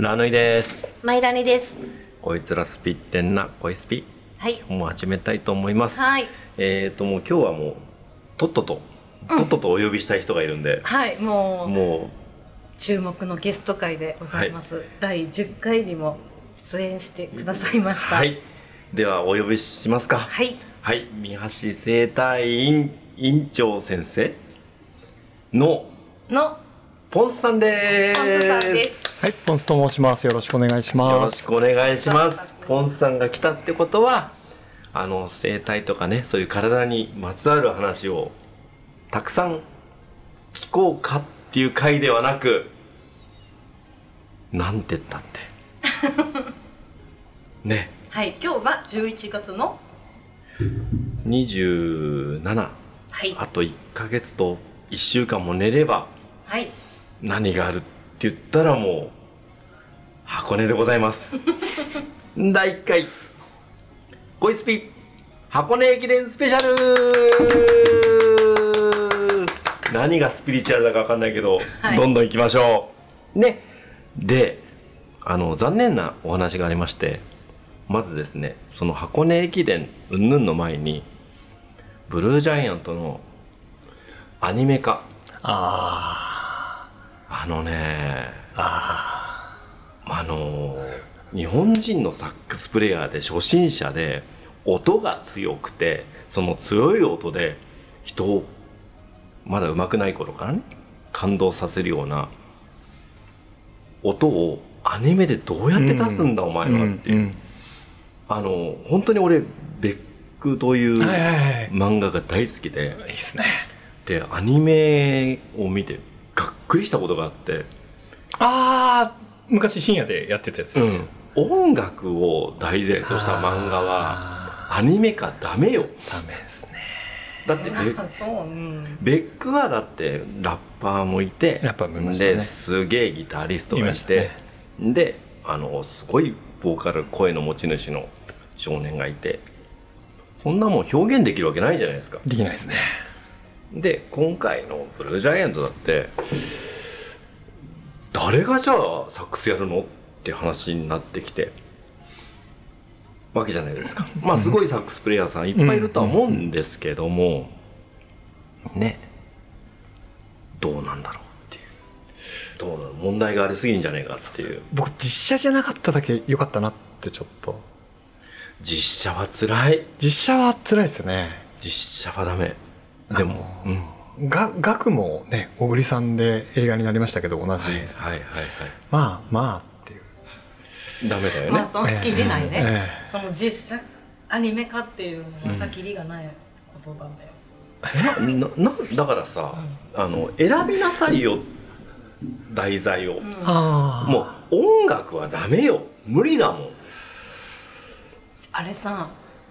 ラヌイです。マイラニです。こいつらスピってんな、こいスピ。はい。もう始めたいと思います。はい。えっ、と、もう今日はもう、とっとと、とっととお呼びしたい人がいるんで、はい、もうも注目のゲスト会でございます。第10回にも出演してくださいまう、した。は。い。では、お呼びしますか。はい。はい。三橋生態院院長先生ののポンスさんでポンスさんす。です。はい、ポンスと申します。よろしくお願いしよろます。しくお願いします。ポンスさんが来たってことは、あの、生態とかね、そういう体にまつわる話をたくさん聞こうかっていう回ではなく、なんて言ったって。ね、はい。今日は11月の？27、はい。あと1ヶ月と1週間も寝ればはい。何があるって言ったらもう、箱根でございます。第1回、恋スピ、箱根駅伝スペシャル何がスピリチュアルだかわかんないけど、はいどんどん行きましょう。ね。で、あの、残念なお話がありまして、まずですね、その箱根駅伝云々の前に、ブルージャイアントのアニメ化。あのね、あの、日本人のサックスプレイヤーで初心者で、音が強くて、その強い音で人をまだ上手くない頃からね、感動させるような音をアニメでどうやって出すんだ、お前はっていう。うんあの、本当に俺、ベックという漫画が大好きで、いいですね。で、アニメを見て、がっくりしたことがあって、ああ、昔深夜でやってたやつですね。音楽を題材とした漫画は、アニメ化ダメよ。ダメですね。だってベ、そう、うん。ベックはだってラッパーもいて、ラッパーもいましたねで、すげえギタリストがいいましたてね、で、あの、すごいボーカル、声の持ち主の少年がいて、そんなもん表現できるわけないじゃないですか。できないですね。で今回のブルージャイアントだって誰がじゃあサックスやるのって話になってきてわけじゃないですか。まあすごいサックスプレイヤーさんいっぱいいるとは思うんですけどもね。どうなんだろうっていう。どうなの？問題がありすぎるんじゃないかっていう。僕、実写じゃなかっただけ良かったなってちょっと。実写は辛い。実写は辛いですよね。実写はダメでも。うん。が、額もね、小栗さんで映画になりましたけど、同じ。はいはいはいはい。まあまあっていう。ダメだよね。まあ、その切りないね。えその実写アニメ化っていうのはさ、切りがないことなんだよ。ななだからさ、あの選びなさいよ題材を、あもう音楽はダメよ。無理だもん。あれさ、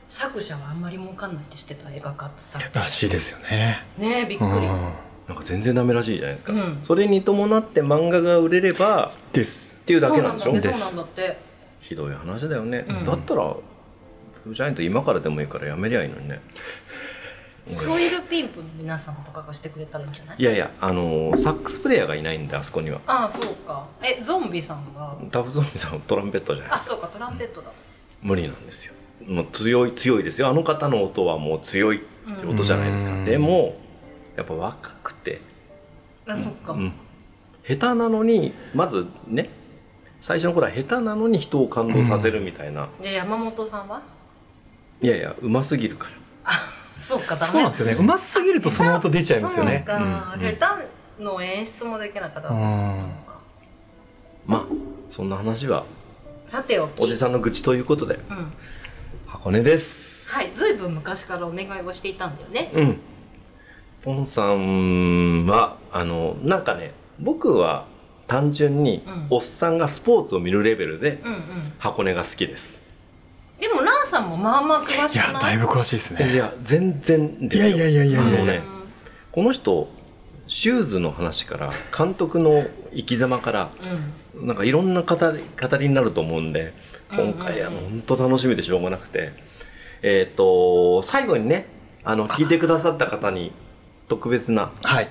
作者はあんまり儲かんないって知ってた映画化ってさ。あ、らしいですよね。ねえ、びっくり。うん。なんか全然ダメらしいじゃないですか、うん。それに伴って漫画が売れればっです。ていうだけなんでしょ？そうなんだ。って。です。そうなんだって。ひどい話だよね、うん。だったらブルージャイアント今からでもいいからやめりゃいいのにね。ソイルピンプの皆さんとかがしてくれたらいいんじゃない？いやいやあのーサックスプレイヤーがいないんであそこには。ああそうか。えゾンビさんが？ダブゾンビさんはトランペットじゃないですか。あそうかトランペットだ、無理なんですよもう強い強いですよ。あの方の音はもう強いって音じゃないですか、うん。でもやっぱ若くて。あそっか、うん、下手なのにまずね最初の頃は下手なのに人を感動させるみたいな、じゃあ山本さんは？いやいやうますぎるから。そうかダメ。そうなんですよね。うますぎるとその音出ちゃいますよね。そうか、うん下手の演出もできなかった、うん。まあそんな話はさておき。おじさんの愚痴ということで。うん箱根です。はいずいぶん昔からお願いをしていたんだよね。うん。ポンさんはあのなんかね僕は単純にうん。おっさんがスポーツを見るレベルでうんうん。箱根が好きです、でもランさんもまあまあ詳しいや、くない？だいぶ詳しいですね。いや全然ですよ。いやいやいやいやいや。ねこの人シューズの話から監督の生き様からうんうん。なんかいろんな語り語りになると思うんで今回は本当楽しみでしょうがなくて、えっ、と最後にねあの聞いてくださった方に特別なはい。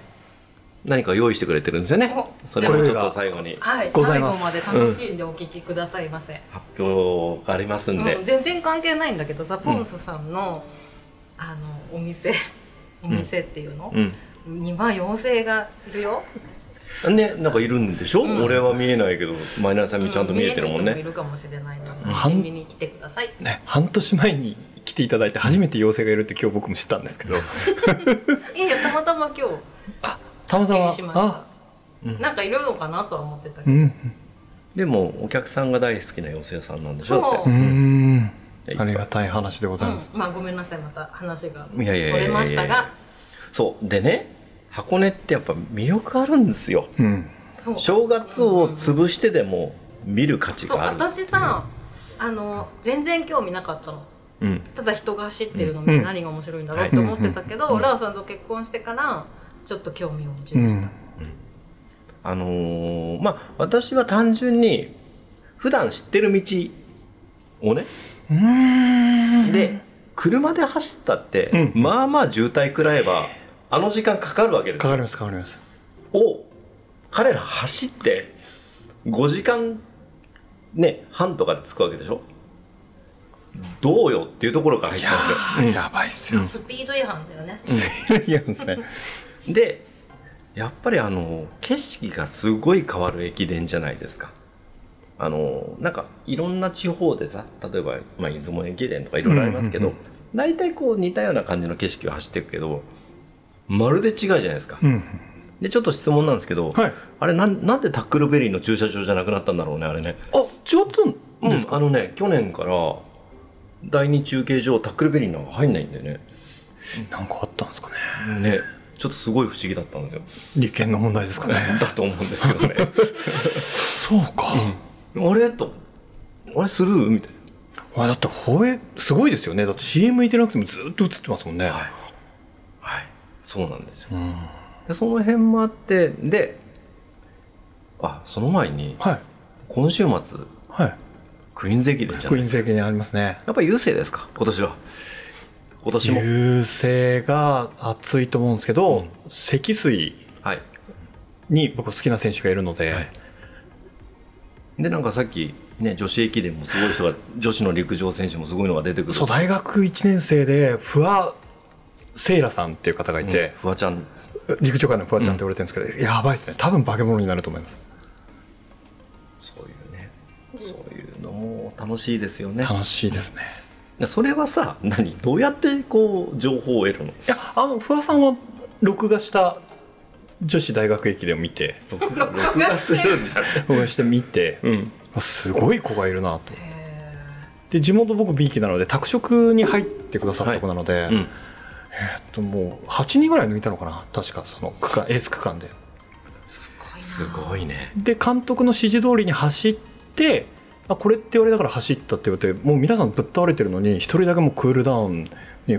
何か用意してくれてるんですよね。お。それもちょっと最後に。はい、ござい最後まますで楽しんでお聞きくださいませ。発表がありますんで、うん、全然関係ないんだけどザ・ポンスさんの、あのお店。お店っていうの、うん。2万4000がいるよねなんかいるんでしょ、俺は見えないけどマイナーさんにちゃんと見えてるもんね、見える人もいるかもしれないので、半見に来てください。ね、半年前に来ていただいて初めて妖精がいるって今日僕も知ったんですけど。いやいやたまたま今日たまたま。発見しました。あ。なんかいるのかなとは思ってたけど、うん。でもお客さんが大好きな妖精さんなんでしょ？そう。うーんありがたい話でございます、うん、まあごめんなさい。また話がいやいやいやいやそれましたがそう。でね箱根ってやっぱ魅力あるんですよ。うん。そう。正月を潰してでも見る価値がある。私さあの全然興味なかったの。うん。ただ人が走ってるの見て何が面白いんだろうって思ってたけど、うん。ラオさんと結婚してからちょっと興味を持ちうました、ん。あのーまあ私は単純に普段知ってる道をねで車で走ったって、まあまあ渋滞食らえばあの時間かかるわけですよ。かかりますかかります。を彼ら走って5時間ね半とかで着くわけでしょ？どうよっていうところから入ったんですよ。やばいっすよ、スピード違反だよね、いやですね。でやっぱりあの景色がすごい変わる駅伝じゃないですか。あのなんかいろんな地方でさ例えば、まあ、出雲駅伝とかいろいろありますけど、大体こう似たような感じの景色を走っていくけどまるで違うじゃないですか、うん。でちょっと質問なんですけど、はい。あれなんなんでタックルベリーの駐車場じゃなくなったんだろうねあれね。あ違ったんですか、あのね去年から第二中継所タックルベリーの入んないんだよね。なんかあったんですかね。ねちょっとすごい不思議だったんですよ。利権の問題ですかね。だと思うんですけどね。そうか、あれ？と。あれスルーみたいあれだって放映すごいですよね。だって CM いてなくてもずっと映ってますもんね、はい、そうなんですよ、でその辺もあってであその前にはい。今週末はい。クイーンズ駅伝じゃクイーンないですか。ズ駅伝ありますね。やっぱり優勢ですか？今年は。今年も。優勢が熱いと思うんですけど、積水はい。に僕好きな選手がいるので、はい。でなんかさっきね女子駅伝もすごい人が女子の陸上選手もすごいのが出てくる。そう大学1年生でフワセイラさんっていう方がいうんて、フワちゃん。陸上界のフワちゃんって言われてるんですけど、やばいですね。多分化け物になると思います。そういうね。そういうのも楽しいですよね。楽しいですね。でそれはさ何？どうやってこう情報を得るの？いやあのフワさんは録画した女子大学駅伝を見て録画録画するんだ。ね録画して見て、うん。あすごい子がいるなと。で地元僕 B 期なので拓殖に入ってくださった子なので、うんえーっともう8人ぐらい抜いたのかな？確かその区間エース区間で。すごいね。で監督の指示通りに走ってあこれって言われたから走ったって言われてもう皆さんぶっ倒れてるのに一人だけもうクールダウンに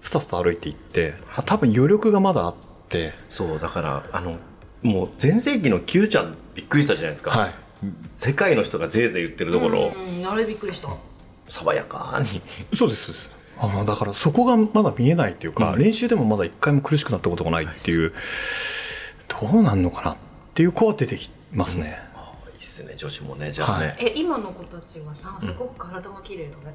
スタスタ歩いていってあ多分余力がまだあって。そうだからあのもう全盛期の Q ちゃんびっくりしたじゃないですか、はい。世界の人がぜいぜい言ってるところ、うん。あれびっくりした。爽やかに。そうですそうですあのだからそこがまだ見えないっていうか、練習でもまだ一回も苦しくなったことがないっていう、どうなんのかなっていう子は出てきますね、いいっすね女子もねじゃあね、はい。え今の子たちはさすごく体が綺麗だね、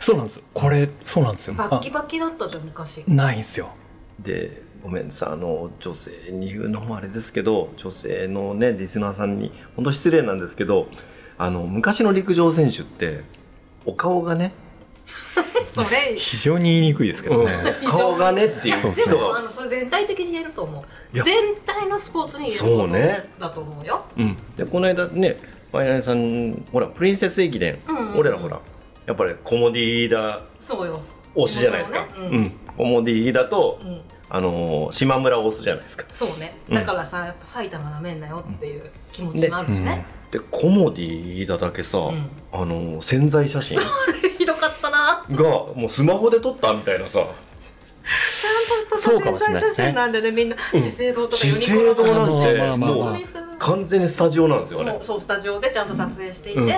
そうなんです。これそうなんですよ。バッキバキだったじゃん昔。あないんですよ。でごめんさあの女性に言うのもあれですけど女性のねリスナーさんに本当失礼なんですけどあの昔の陸上選手ってお顔がね それ。非常に言いにくいですけどね、顔がねっていうそうで人が。もあのそれ全体的に言えると思いうや。全体のスポーツに言えるそうね。ことだと思うよ。うん、でこの間ねファイナルさんほらプリンセス駅伝、うんうんうん。俺らほらやっぱりコモディーダそうよ。推しじゃないですか、ね。うん。コモディーダと、うん、うん、あのー島村推すじゃないですか。そうね。うん。だからさやっぱ埼玉なめんなよっていう気持ちもあるしね、でコモディーダだけさ、ん。あのー潜在写真もうスマホで撮ったみたいなさ。ちゃんとしたそうかもしれないですね。写真なんでねみんな資生堂とか資ユニクロのなんてまあまあまあまあもう完全にスタジオなんですよあれ。そうそうスタジオでちゃんと撮影していて、うん。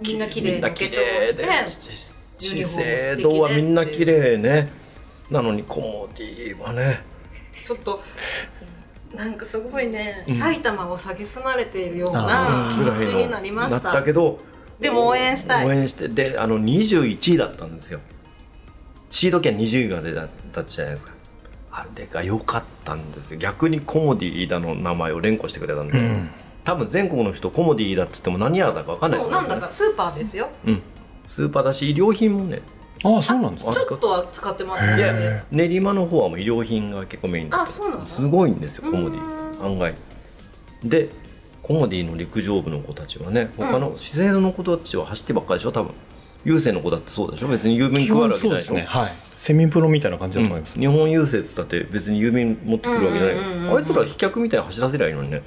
みんな綺麗な化粧をして資生堂はみんな綺麗。ねなのにコモディはねちょっとなんかすごいね、うん埼玉を蔑まれているようなあ気持ちになりましなったたけどでも応援したい。応援してであの21位だったんですよ。シード権20位が出たったじゃないですか。あれが良かったんですよ。逆にコモディだの名前を連呼してくれたんで、うん。多分全国の人コモディだって言っても何やらだか分かんないとそうなんだかスーパーですよ。うん。スーパーだし医療品もね。ああそうなんですあねちょっとは使ってますへいやね練馬の方はもう医療品が結構メインだあそうなのすごいんですよコモデうィ案外。でコモディの陸上部の子たちはね他の資生堂の子たちは走ってばっかりでしょ多分。郵政の子だってそうでしょ。別に郵便基配るわけじゃないですしょ。ね。はい。セミプロみたいな感じだと思います、うん。日本郵政っつったって別に郵便持ってくるわけじゃない、うんうんうんうんあいつら飛脚みたいに走らせりゃいいのにね。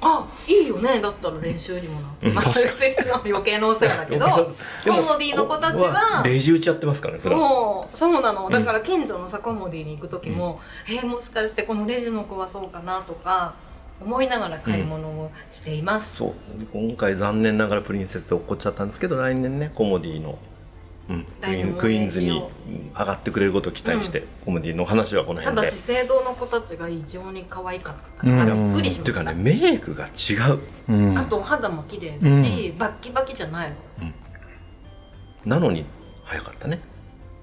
あいいよね。だったら練習にもなって、まあ確か別に余計なお世話だけどコモディの子たちは。レジ打ちやってますからねそそうそうなの。だから近所のさコモディに行く時も、えーもしかしてこのレジの子はそうかなとか思いながら買い物をしています、そう。今回残念ながらプリンセスで落っこっちゃったんですけど来年ねコモディの、うん、クイーンクイーンズに上がってくれることを期待して、コモディの話はこのた辺で。だ資生堂の子たちが異常に可愛かったかびっくりしました、っていうかねメイクが違う。うん。あとお肌も綺麗だし、バッキバキじゃないの。なのに早かったね。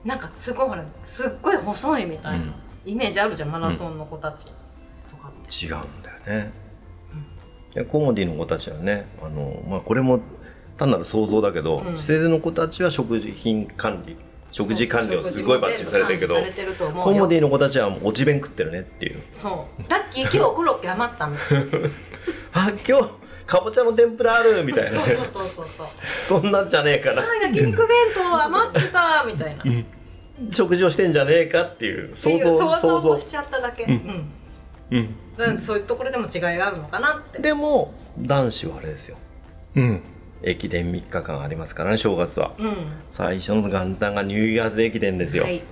なんかすごいほらすっごい細いみたいな、うん。イメージあるじゃんマラソンの子たちとか違うんだよね、でコモディの子たちはねあの、まあ、これも単なる想像だけど、うん。施設の子たちは食事品管理食事管理をすごいバッチリされてるけどコモディの子たちはもう落ち弁食ってるねっていう。そう。ラッキー今日コロッケ余ったみたいなあ今日かぼちゃの天ぷらあるみたいなね。そうそうそうそうそんなんじゃねえかな。あ焼肉弁当余ってたみたいな、食事をしてんじゃねえかっていう想像想像しちゃっただけ、うん。うん。だからそういうところでも違いがあるのかなって。でも男子はあれですよ。うん。駅伝3日間ありますからね正月は。うん。最初の元旦がニューイヤーズ駅伝ですよ、はい。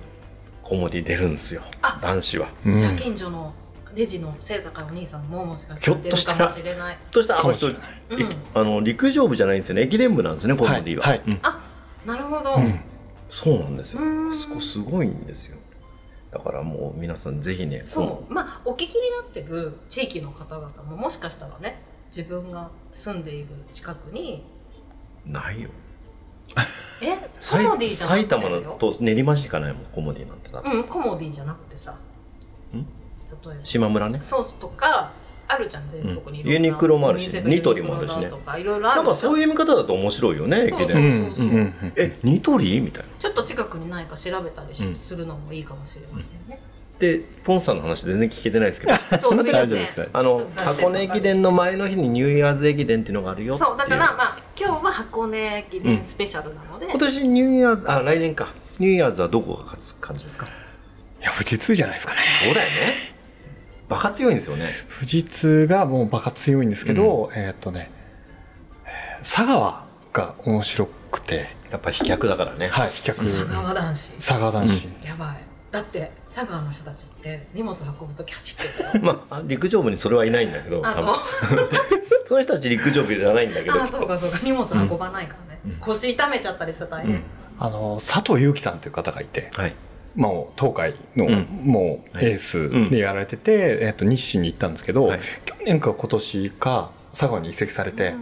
コモディ出るんですよあ男子は。うん。じゃあ近所のレジの背高いお兄さんももしかしひょて出るかっとしたらもしれない。そしたらあの人かもしれない。いあの陸上部じゃないんですよね。駅伝部なんですよねコモディは、はい。はいうん。あなるほど、うん。そうなんですよ。あそこすごいんですよだからもう皆さんぜひねそう。まあお聞きになってる地域の方々ももしかしたらね自分が住んでいる近くにないよ。え？コ埼モディじゃなく埼てよ。玉のと練馬しかないもんコモディなんて多分うんコモディじゃなくてさ。例えば。島村ね。そうとかあるじゃん全国にうんユニクロもあるしニトリもあるしね。なんかそういう見方だと面白いよねそう駅伝えニトリ？みたいな。ちょっと近くにないか調べたりするのもいいかもしれませんね、でポンさんの話全然聞けてないですけど。大丈夫ですね。あの箱根駅伝の前の日にニューイヤーズ駅伝っていうのがあるよそうだからまあ今日は箱根駅伝スペシャルなので、今年ニューイヤーズあ来年か。ニューイヤーズはどこが勝つ感じですか？いや富士通じゃないですかね。そうだよねバカ強いんですよね。富士通がもうバカ強いんですけど、えーっとね、えー佐川が面白くて、やっぱ飛脚だからね。はい、飛脚、佐川男子。佐川男子。やばい。だって佐川の人たちって荷物運ぶ時走って。るよまあ陸上部にそれはいないんだけどあそう多分。その人たち陸上部じゃないんだけど。あそうかそうか。荷物運ばないからね、腰痛めちゃったりしたら大変、あの、佐藤祐樹さんという方がいて、はいもう東海の、うん。もうエースでやられてて、えっと日清に行ったんですけど、はい。去年か今年か佐川に移籍されて、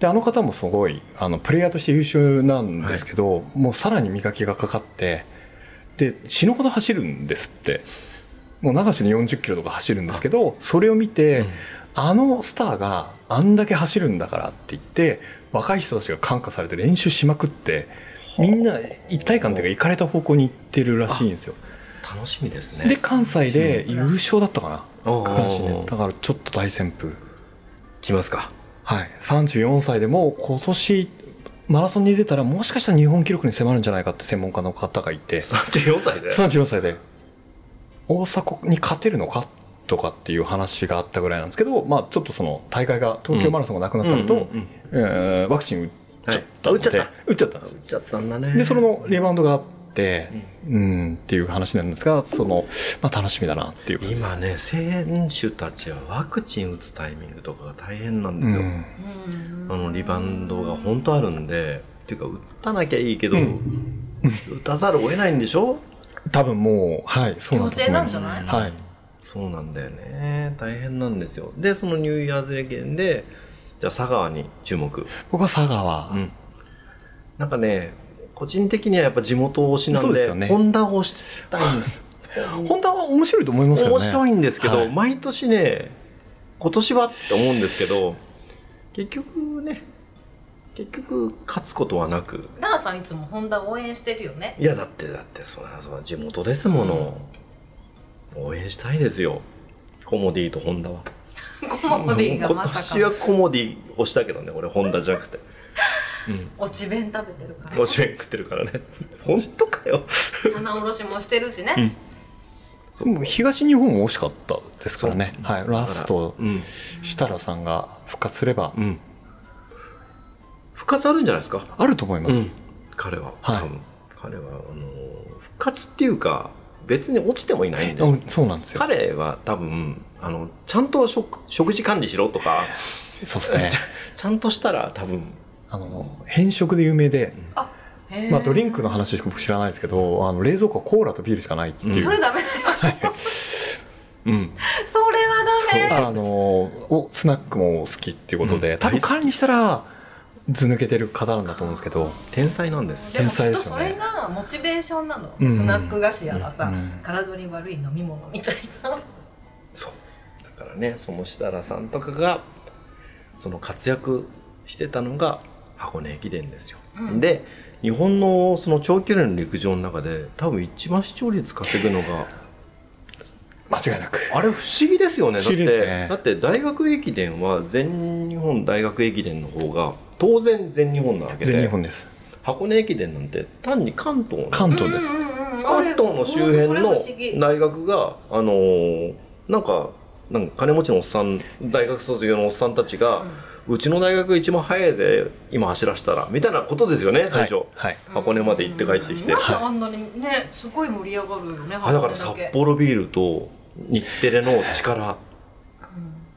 であの方もすごいあのプレイヤーとして優秀なんですけど、もうさらに磨きがかかってで死ぬほど走るんですって。もう流しに40キロとか走るんですけどそれを見て、あのスターがあんだけ走るんだからって言って若い人たちが感化されて練習しまくってみんな一体感というか行かれた方向に行ってるらしいんですよ。楽しみですね。で関西で優勝だったかな？区間新で。だからちょっと大旋風。来ますか？はい。34歳でも今年マラソンに出たらもしかしたら日本記録に迫るんじゃないかって専門家の方がいて。34歳で？34歳で。大阪に勝てるのかとかっていう話があったぐらいなんですけど、まあ、ちょっとその大会が東京マラソンがなくなったのと、うんうんうんうん。えーワクチン打っちゃった。ので、はいあ打っちゃった。んです打っちゃったんだね。でそれのリバウンドがあって、うん、っていう話なんですがその、まあ、楽しみだなっていう感じです。今ね選手たちはワクチン打つタイミングとかが大変なんですよ、うん。うんあのリバウンドが本当あるんでっていうか打たなきゃいいけど、打たざるを得ないんでしょ？多分もう、はい、そうなんだと思います。強制なんじゃない？はい。そうなんだよね。大変なんですよ。でそのニューイヤーズ駅伝でじゃあ佐川に注目。僕は佐川、うん。なんかね個人的にはやっぱ地元推しなんでですよね。ホンダを推したいんです。本当は面白いと思いますよね。面白いんですけど、はい。毎年ね今年はって思うんですけど結局ね結局勝つことはなく。ラーさんいつもホンダ応援してるよね。いやだってだってそりゃそりゃ地元ですもの、応援したいですよ。コモディとホンダはコモディが今まさ年はかコモディをしたけどね俺ホンダじゃなくて。落ち弁食べてるから。おしめん食ってるからね。本当かよ。棚卸しもしてるしね、でも東日本も惜しかったですからね、はい、ラストうん。設楽さんが復活すれば。うん。復活あるんじゃないですか？あると思います、彼は、はい。彼はあの復活っていうか別に落ちてもいないんですそうなんですよ。彼は多分あのちゃんと食食事管理しろとか。そうですね。ちゃんとしたら多分。あの変色で有名で、あまあ、ドリンクの話しか僕知らないですけどあの冷蔵庫はコーラとビールしかないっていう、それダメ。うん。それはダメ。あのおスナックも好きっていうことで、うん。多分管理したら図抜けてる方なんだと思うんですけど天才なんです。天才ですよね。もきっとそれがモチベーションなの、うんスナック菓子やらさ、うん体に悪い飲み物みたいな。そう。だからねその設楽さんとかがその活躍してたのが箱根駅伝ですよ、うん。で日本のその長距離の陸上の中で多分一番視聴率稼ぐのが間違いなく。あれ不思議ですよね。ね。だってだって大学駅伝は全日本大学駅伝の方が当然全日本なわけで。全日本です。箱根駅伝なんて単に関東の。関東です、うんうんうん関東の周辺の大学があのーなんかなんか金持ちのおっさん大学卒業のおっさんたちが、うちの大学一番早いぜ今走らせたらみたいなことですよね最初、はい、はい箱根まで行って帰ってきて、なんであんなにねすごい盛り上がるよねあだから札幌ビールと日テレの力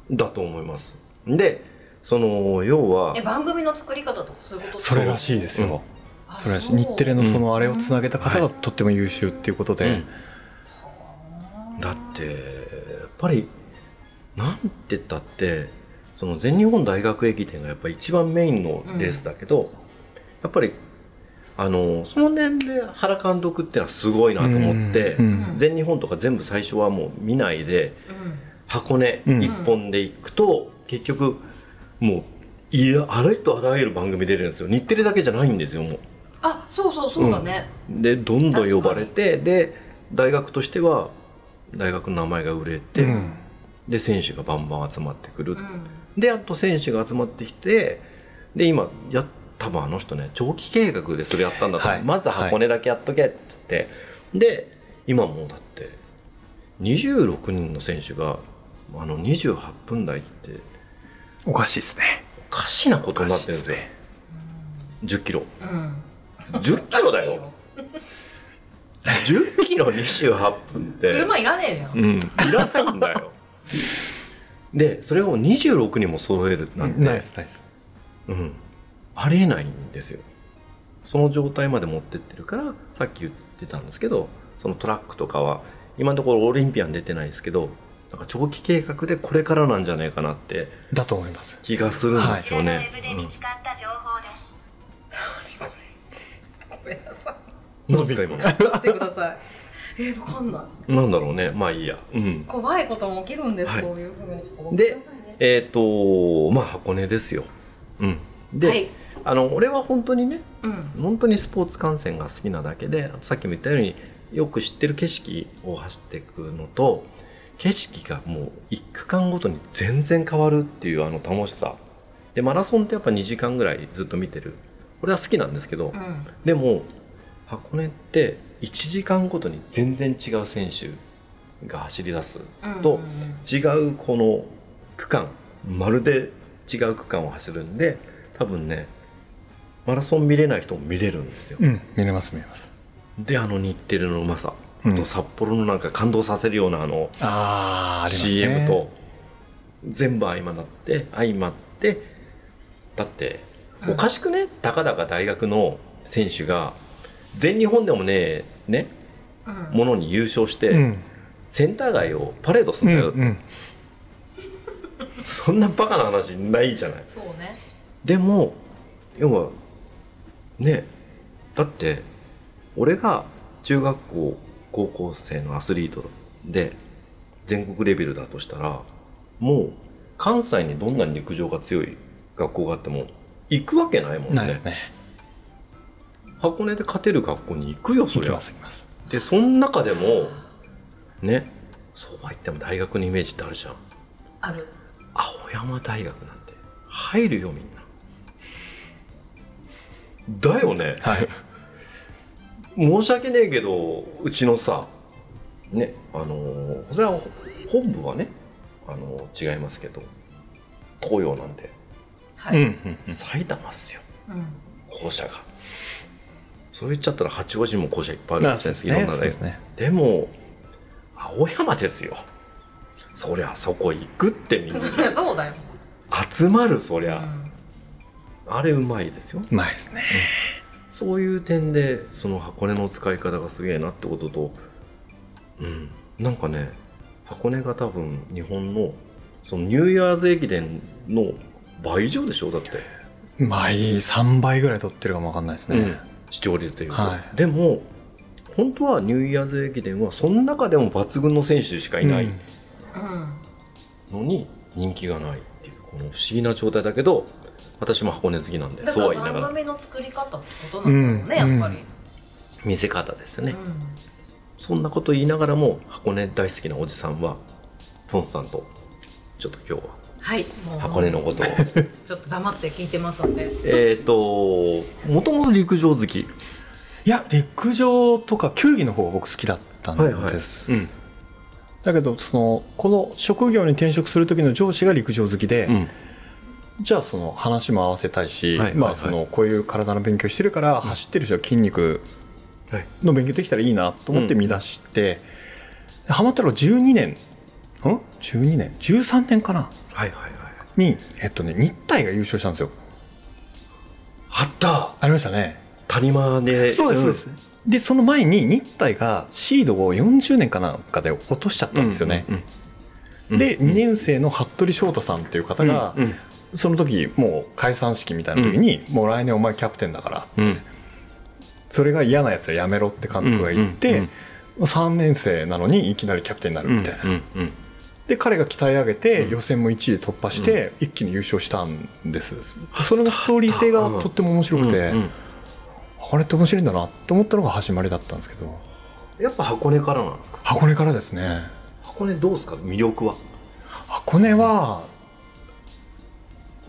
だと思います。でその要はえ番組の作り方とかそういうことそれらしいですよ、あそれらしい。そう。日テレのそのあれをつなげた方がとっても優秀っていうことで、うん。だってやっぱりなんて言ったってその全日本大学駅伝がやっぱり一番メインのレースだけど、やっぱりあのその年で原監督っていうのはすごいなと思って、うん。うん。全日本とか全部最初はもう見ないでうん。箱根うん一本で行くと、結局もういやあらゆるあらゆる番組出れるんですよ。日テレだけじゃないんですよもう。あそうそうそうだね、でどんどん呼ばれてで大学としては大学の名前が売れて、うん。で選手がバンバン集まってくる、うん。でやっと選手が集まってきてで今や多分あの人ね長期計画でそれやったんだとはい。まず箱根だけやっとけっつって、で今もうだって26人の選手があの28分台っておかしいですね。おかしなことになってるんですよ。10キロ。うん。10キロだよ。10キロ28分って。車いらねえじゃん、うん、いらないんだよ。で、それを26にも揃えるなんて、ナイスナイス。うん、ありえないんですよ。その状態まで持ってってるから、さっき言ってたんですけど、そのトラックとかは、今のところオリンピアン出てないですけど、なんか長期計画でこれからなんじゃないかなってだと思います気がするんですよね。ウェブで見つかった情報です。ごめんなさうん、なんですか今してくださいえー、わかんないなんだろうね。まあいいや。うん。怖いことも起きるんです、はいこういうふうにちょっとごめんなさいでね、えっ、と、まあ箱根ですよ。うん。で、はいあの、俺は本当にね、うん本当にスポーツ観戦が好きなだけでさっきも言ったようによく知ってる景色を走っていくのと景色がもう一区間ごとに全然変わるっていうあの楽しさ。でマラソンってやっぱ2時間ぐらいずっと見てる。これは好きなんですけど、うん。でも箱根って1時間ごとに全然違う選手が走り出すと、違うこの区間まるで違う区間を走るんで多分ねマラソン見れない人も見れるんですよ。うん見れます見れます。であの日テレのうまさ、うんあと札幌のなんか感動させるようなあのああ CM と全部相まなって相まってだっておかしくね、たかだか大学の選手が全日本でもねねうん。ものに優勝して、うん。センター街をパレードするんだよ、うんうん。そんなバカな話ないじゃない。そうね。でも要はねだって俺が中学校高校生のアスリートで全国レベルだとしたらもう関西にどんなに陸上が強い学校があっても行くわけないもんね。ないですね。箱根で勝てる学校に行くよそ行きりゃます行きます。でその中でもねそうは言っても大学のイメージってあるじゃん。ある。青山大学なんて入るよみんな。だよね。はい申し訳ねえけどうちのさねあのーそれは本部はねあのー違いますけど東洋なんではい、うんうんうん。埼玉っすよ。うん。校舎が。そう言っちゃったら八王子にも校舎いっぱいあるんですねいろんなですね。でも青山ですよ。そりゃそこ行くってみんな。そうだよ、集まるそりゃ、うん。あれうまいですよ。うまいですねそういう点でその箱根の使い方がすげえなってこととうん。なんかね箱根が多分日本のそのニューイヤーズ駅伝の倍以上でしょだって、倍3倍ぐらい取ってるかもわかんないですね、視聴率でいうと、はい。でも本当はニューイヤーズ駅伝はその中でも抜群の選手しかいないうんうん。のに人気がないっていうこの不思議な状態だけど私も箱根好きなんでそうは言いながら。番組の作り方ってことなんだろうね、うんやっぱり、見せ方ですよね、うん。そんなこと言いながらも箱根大好きなおじさんはポンさんとちょっと今日ははいもう。箱根のことを。ちょっと黙って聞いてますんで。えっともともと陸上好き。いや陸上とか球技の方が僕好きだったんです、うん。だけどそのこの職業に転職する時の上司が陸上好きで、うんじゃあその話も合わせたいし、はいまあそのこういう体の勉強してるから走ってる人は筋肉はい。の勉強できたらいいなと思って見出して、でハマったのが12年。ん？12年？13年かな？はいはいはい。にえっとね日体が優勝したんですよ。あった。ありましたね。谷間でそうですそうです、でその前に日体がシードを40年かなんかで落としちゃったんですよね、うんうんで2年生の服部翔太さんっていう方が、うんその時もう解散式みたいな時に、もう来年お前キャプテンだからって、うん。それが嫌なやつはやめろって監督が言って、うん3年生なのにいきなりキャプテンになるみたいな、うんうんで彼が鍛え上げて予選も1位で突破して一気に優勝したんです、それのストーリー性がとっても面白くて、うんうんこれって面白いんだなって思ったのが始まりだったんですけど。やっぱ箱根からなんですか？箱根からですね。箱根どうですか？魅力は？箱根は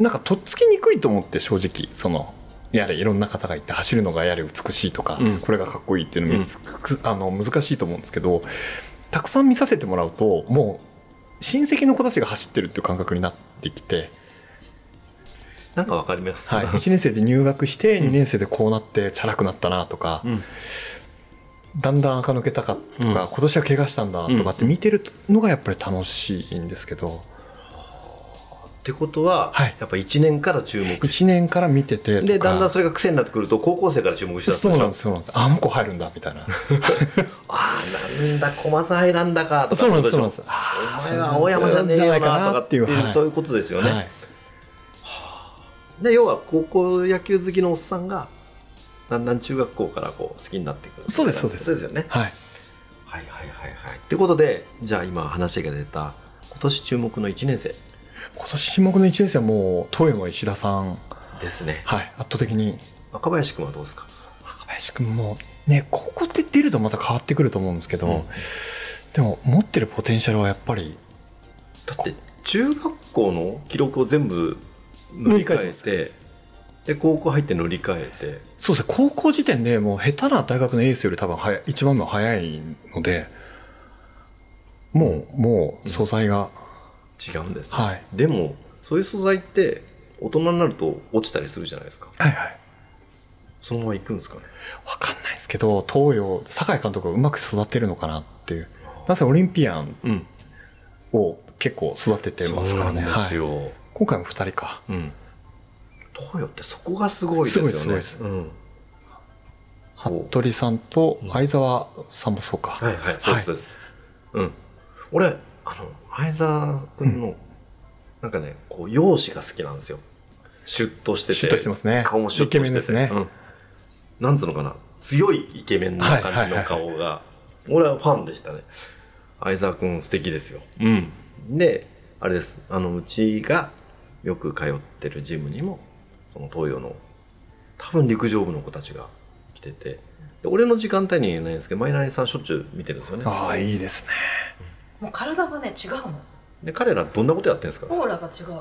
なんかとっつきにくいと思って正直そのやれいろんな方がいて走るのがやれ美しいとか、うん。これがかっこいいっていうの見つく、あの難しいと思うんですけどたくさん見させてもらうともう親戚の子たちが走ってるっていう感覚になってきて、なんかわかります。はい、1年生で入学して2年生でこうなってチャラくなったなとか、うん。だんだん垢抜けたかとか、うん。今年は怪我したんだとかって見てるのがやっぱり楽しいんですけど、ってことは、はい。やっぱ1年から注目して1年から見ててでだんだんそれが癖になってくると高校生から注目してたそうなんですすそうなんです。あ向こう入るんだみたいな。ああなんだ小松入らんだかとかそうなんですそうなんです。お前は青山じゃねえよなとかっていうはいそういうことですよね、はい。で要は高校野球好きのおっさんがだんだん中学校からこう好きになっていくそうですそうです。そうですよね。はい。はいはいはいはい。ってことでじゃあ今話が出た今年注目の1年生今年種目の1年生はもう東洋の石田さん。ですね。はい圧倒的に。若林君はどうですか？若林君もねここで出るとまた変わってくると思うんですけど、うん。でも持ってるポテンシャルはやっぱりだって中学校の記録を全部塗り替えてて。で高校入って塗り替えて。そうですね。高校時点でもう下手な大学のエースより多分早い一番目は早いのでもうもう素材が、違うんですね、はい。でもそういう素材って大人になると落ちたりするじゃないですか。はいはい。そのまま行くんですかね？わかんないですけど東洋酒井監督がうまく育てるのかなっていう。なぜオリンピアンうん。を結構育ててますからね。そうなんですはい、よ、今回も2人か。うん。東洋ってそこがすごいですよね。すごいですすうん。服部さんと相沢さんもそうか、はいはいそうですそうです、うん。俺あの相沢君の、なんかねこう容姿が好きなんですよ。シュッとしてて。シュッとしてますね。顔もシュッとしてて。イケメンですね。うん、なんつうのかな。強いイケメンな感じの顔が、俺はファンでしたね。相沢君素敵ですよ。うん。であれです。あのうちがよく通ってるジムにもその東洋の多分陸上部の子たちが来てて。で俺の時間帯にはないんですけどマイナリさんしょっちゅう見てるんですよね。ああいいですねもう体がね違うので彼らどんなことやってるんですか？オーラが違う。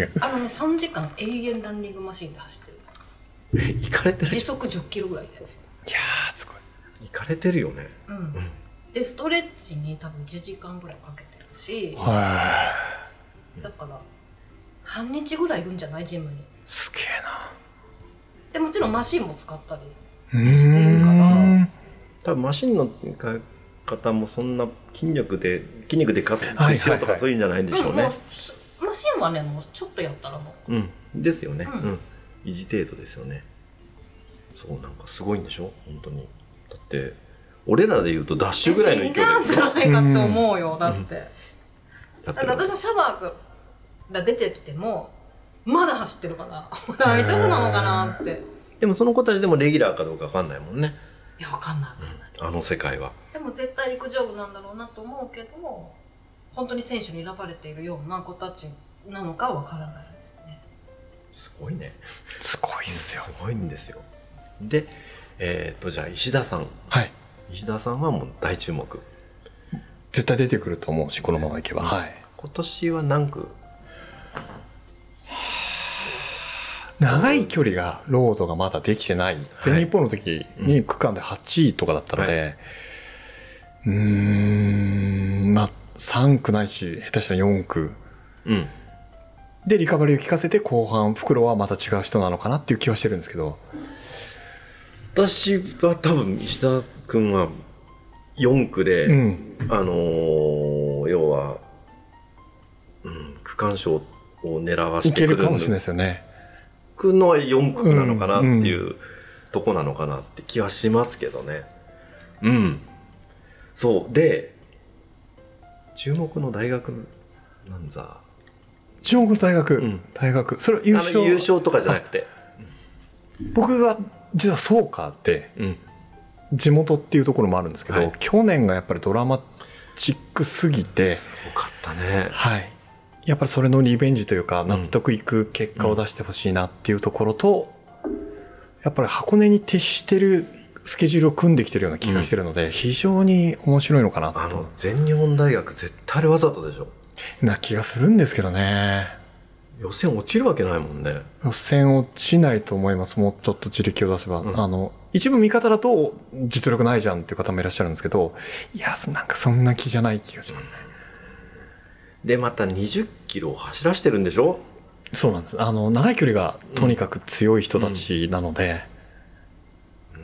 違う。あのね3時間永遠ランニングマシンで走ってる。行かれてる？時速10キロぐらいで。いやーすごい。行かれてるよね。うん。でストレッチに多分1時間ぐらいかけてるしはだから半日ぐらいいるんじゃない？ジムに。いすげえでもちろんマシンも使ったりしてるから。ーん。多分マシンの使い方もそんな筋力で筋肉で活はいしようとかそういうんじゃないんでしょうね。マシンはねもうちょっとやったらもう。ん。ですよね。ううん。ん維持程度ですよね。そうなんかすごいんでしょ？本当に。だって俺らで言うとダッうシュぐらいの勢いで。死んじゃうんじゃないかって思うよだって。やって私もシャバークが出てきてもまだ走ってるから 大丈夫なのかなって。でもその子たちでもレギュラーかどうかわかんないもんね。いやわかんないわかん。ないあの世界は。でも絶対陸上部なんだろうなと思うけど本当に選手に選ばれているような子たちなのかはわからないですね。すごいね。すごいっすよ。すごいんですよ。でえっとじゃあ石田さん。はい。石田さんはもう大注目。絶対出てくると思うしこのままいけば。はい。今年は何区？長い距離がロードがまだできてない。全日本の時に区間で8位とかだったので、うーんまあ3区ないし下手したら4区。うん。でリカバリーを効かせて後半袋はまた違う人なのかなっていう気はしてるんですけど。私は多分石田君は4区で、うん。あのー要は、うん、区間賞を狙わしいてくるけるかもしれないですよねくのは4区なのかなってうんいうとこなのかなって気はしますけどね。うん。そう。で、注目の大学なんざ。中国の大学、ん大学それは優あ勝の優勝とかじゃなくて。僕が実はそうかってうん。地元っていうところもあるんですけど、はい去年がやっぱりドラマチックすぎてすごかったね。はい。やっぱりそれのリベンジというか、納得いく結果を出してほしいなっていうところと、やっぱり箱根に徹してるスケジュールを組んできてるような気がしてるので、非常に面白いのかなとあの、、全日本大学絶対あれわざとでしょ。な気がするんですけどね。予選落ちるわけないもんね。予選落ちないと思います。もうちょっと自力を出せば。あの、一部味方だと実力ないじゃんっていう方もいらっしゃるんですけど、いや、なんかそんな気じゃない気がしますね。で、また20キロを走らしてるんでしょ？そうなんです。あの、長い距離がとにかく強い人たちなので、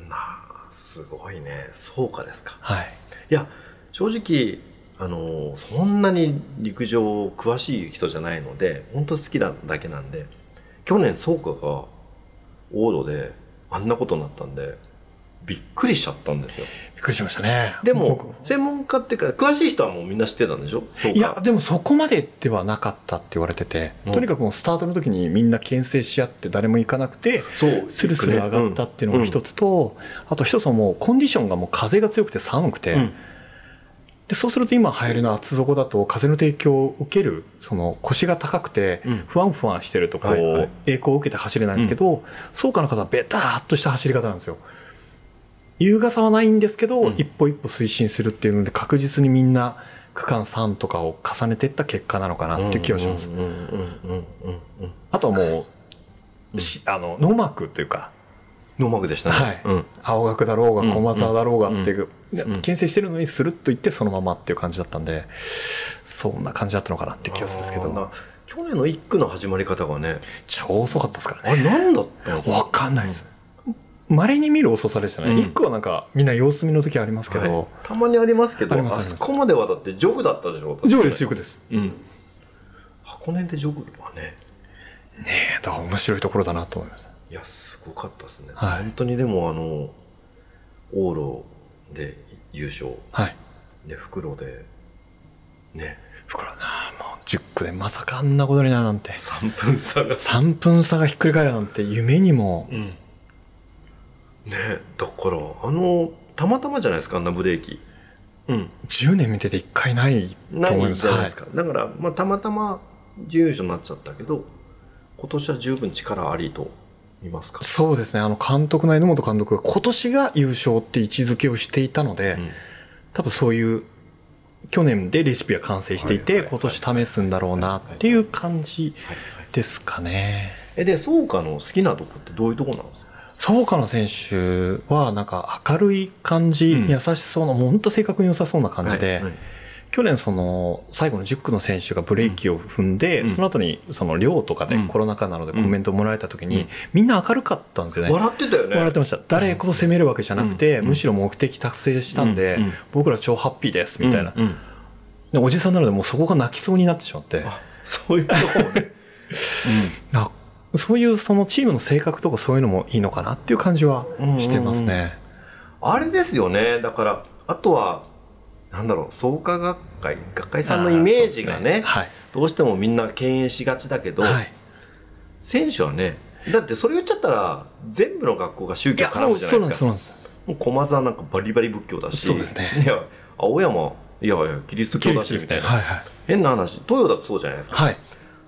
なあ、すごいね。そうかですか。はい。いや正直あのそんなに陸上詳しい人じゃないので本当好きなだけなんで去年創価が往路であんなことになったんでびっくりしちゃったんですよ。びっくりしましたね。で僕。も専門家っていうか詳しい人はもうみんな知ってたんでしょ？いや、か。でもそこまでではなかったって言われてて、うん。とにかくもうスタートの時にみんな牽制し合って誰も行かなくて、そう。スルスル上がったっていうのが一つと、あと一つはもうコンディションがもう風が強くて寒くて、うん。で、そうすると今流行りの厚底だと風の提供を受ける、その腰が高くてうん、ふわんふわんしてるとこう、栄光を受けて走れないんですけど、そうかの方はベターっとした走り方なんですよ。優雅さはないんですけど、うん。一歩一歩推進するっていうので確実にみんな区間3とかを重ねていった結果なのかなっていう気がします。あとはもう、しあの、ノーマークというか、ノーマークでしたね、はい。うん、青学だろうが、うん駒沢だろうがっていう、ん。牽制してるのにスルッといってそのままっていう感じだったんで、そんな感じだったのかなっていう気がするんですけど、去年の1区の始まり方がね超遅かったですからあね。れ何だったのわかんないです。稀に見る遅さでしたね。うん。1区はなんかみんな様子見の時ありますけはい。ど、たまにありますけどああそこまではだってジョグだったでしょ。ジョグです、ジョグです。うん。箱根でジョグはね。ねえ、だから面白いところだなと思います。いやすごかったですね、はい。本当にでもあの往路で優勝。はい。で復路で。ね。袋なもう10区でまさかあんなことになるなんて。3分差が。3分差がひっくり返るなんて夢にもうんねだからあのたまたまじゃないですかあんなブレーキ。うん。10年見てて1回ないと思います。ないですか、だから、まあ、たまたま準優勝になっちゃったけど今年は十分力ありと見ますか。そうですね。あの監督の榎本監督が今年が優勝って位置づけをしていたので、うん。多分そういう去年でレシピが完成していて、はいはいはい。今年試すんだろうなっていう感じですかね。えで創価の好きなとこってどういうとこなんですか？そうかの選手はなんか明るい感じ、うん。優しそうな、もう本当性格に良さそうな感じで、はいはい。去年その最後の10区の選手がブレーキを踏んで、うん。その後にその寮とかでうん。コロナ禍なのでコメントもらえた時に、うん。みんな明るかったんですよね。笑ってたよね。笑ってました。誰こう責めるわけじゃなくて、うん。むしろ目的達成したんで、うん。うん。僕ら超ハッピーです、みたいな、うん。うん。で。おじさんなのでもうそこが泣きそうになってしまって、あそういうとこもね。あそういうそのチームの性格とかそういうのもいいのかなっていう感じはしてますね。あれですよねだからあとはなんだろう創価学会学会さんのイメージがねあーそうですはい。どうしてもみんな敬遠しがちだけど、はい。選手はねだってそれ言っちゃったら全部の学校が宗教絡むじゃないですかそうなんです。もう駒沢なんかバリバリ仏教だしそうですねいや青山いやいやキリスト教だしみたいな、はいはい。変な話東洋だってそうじゃないですか、はい。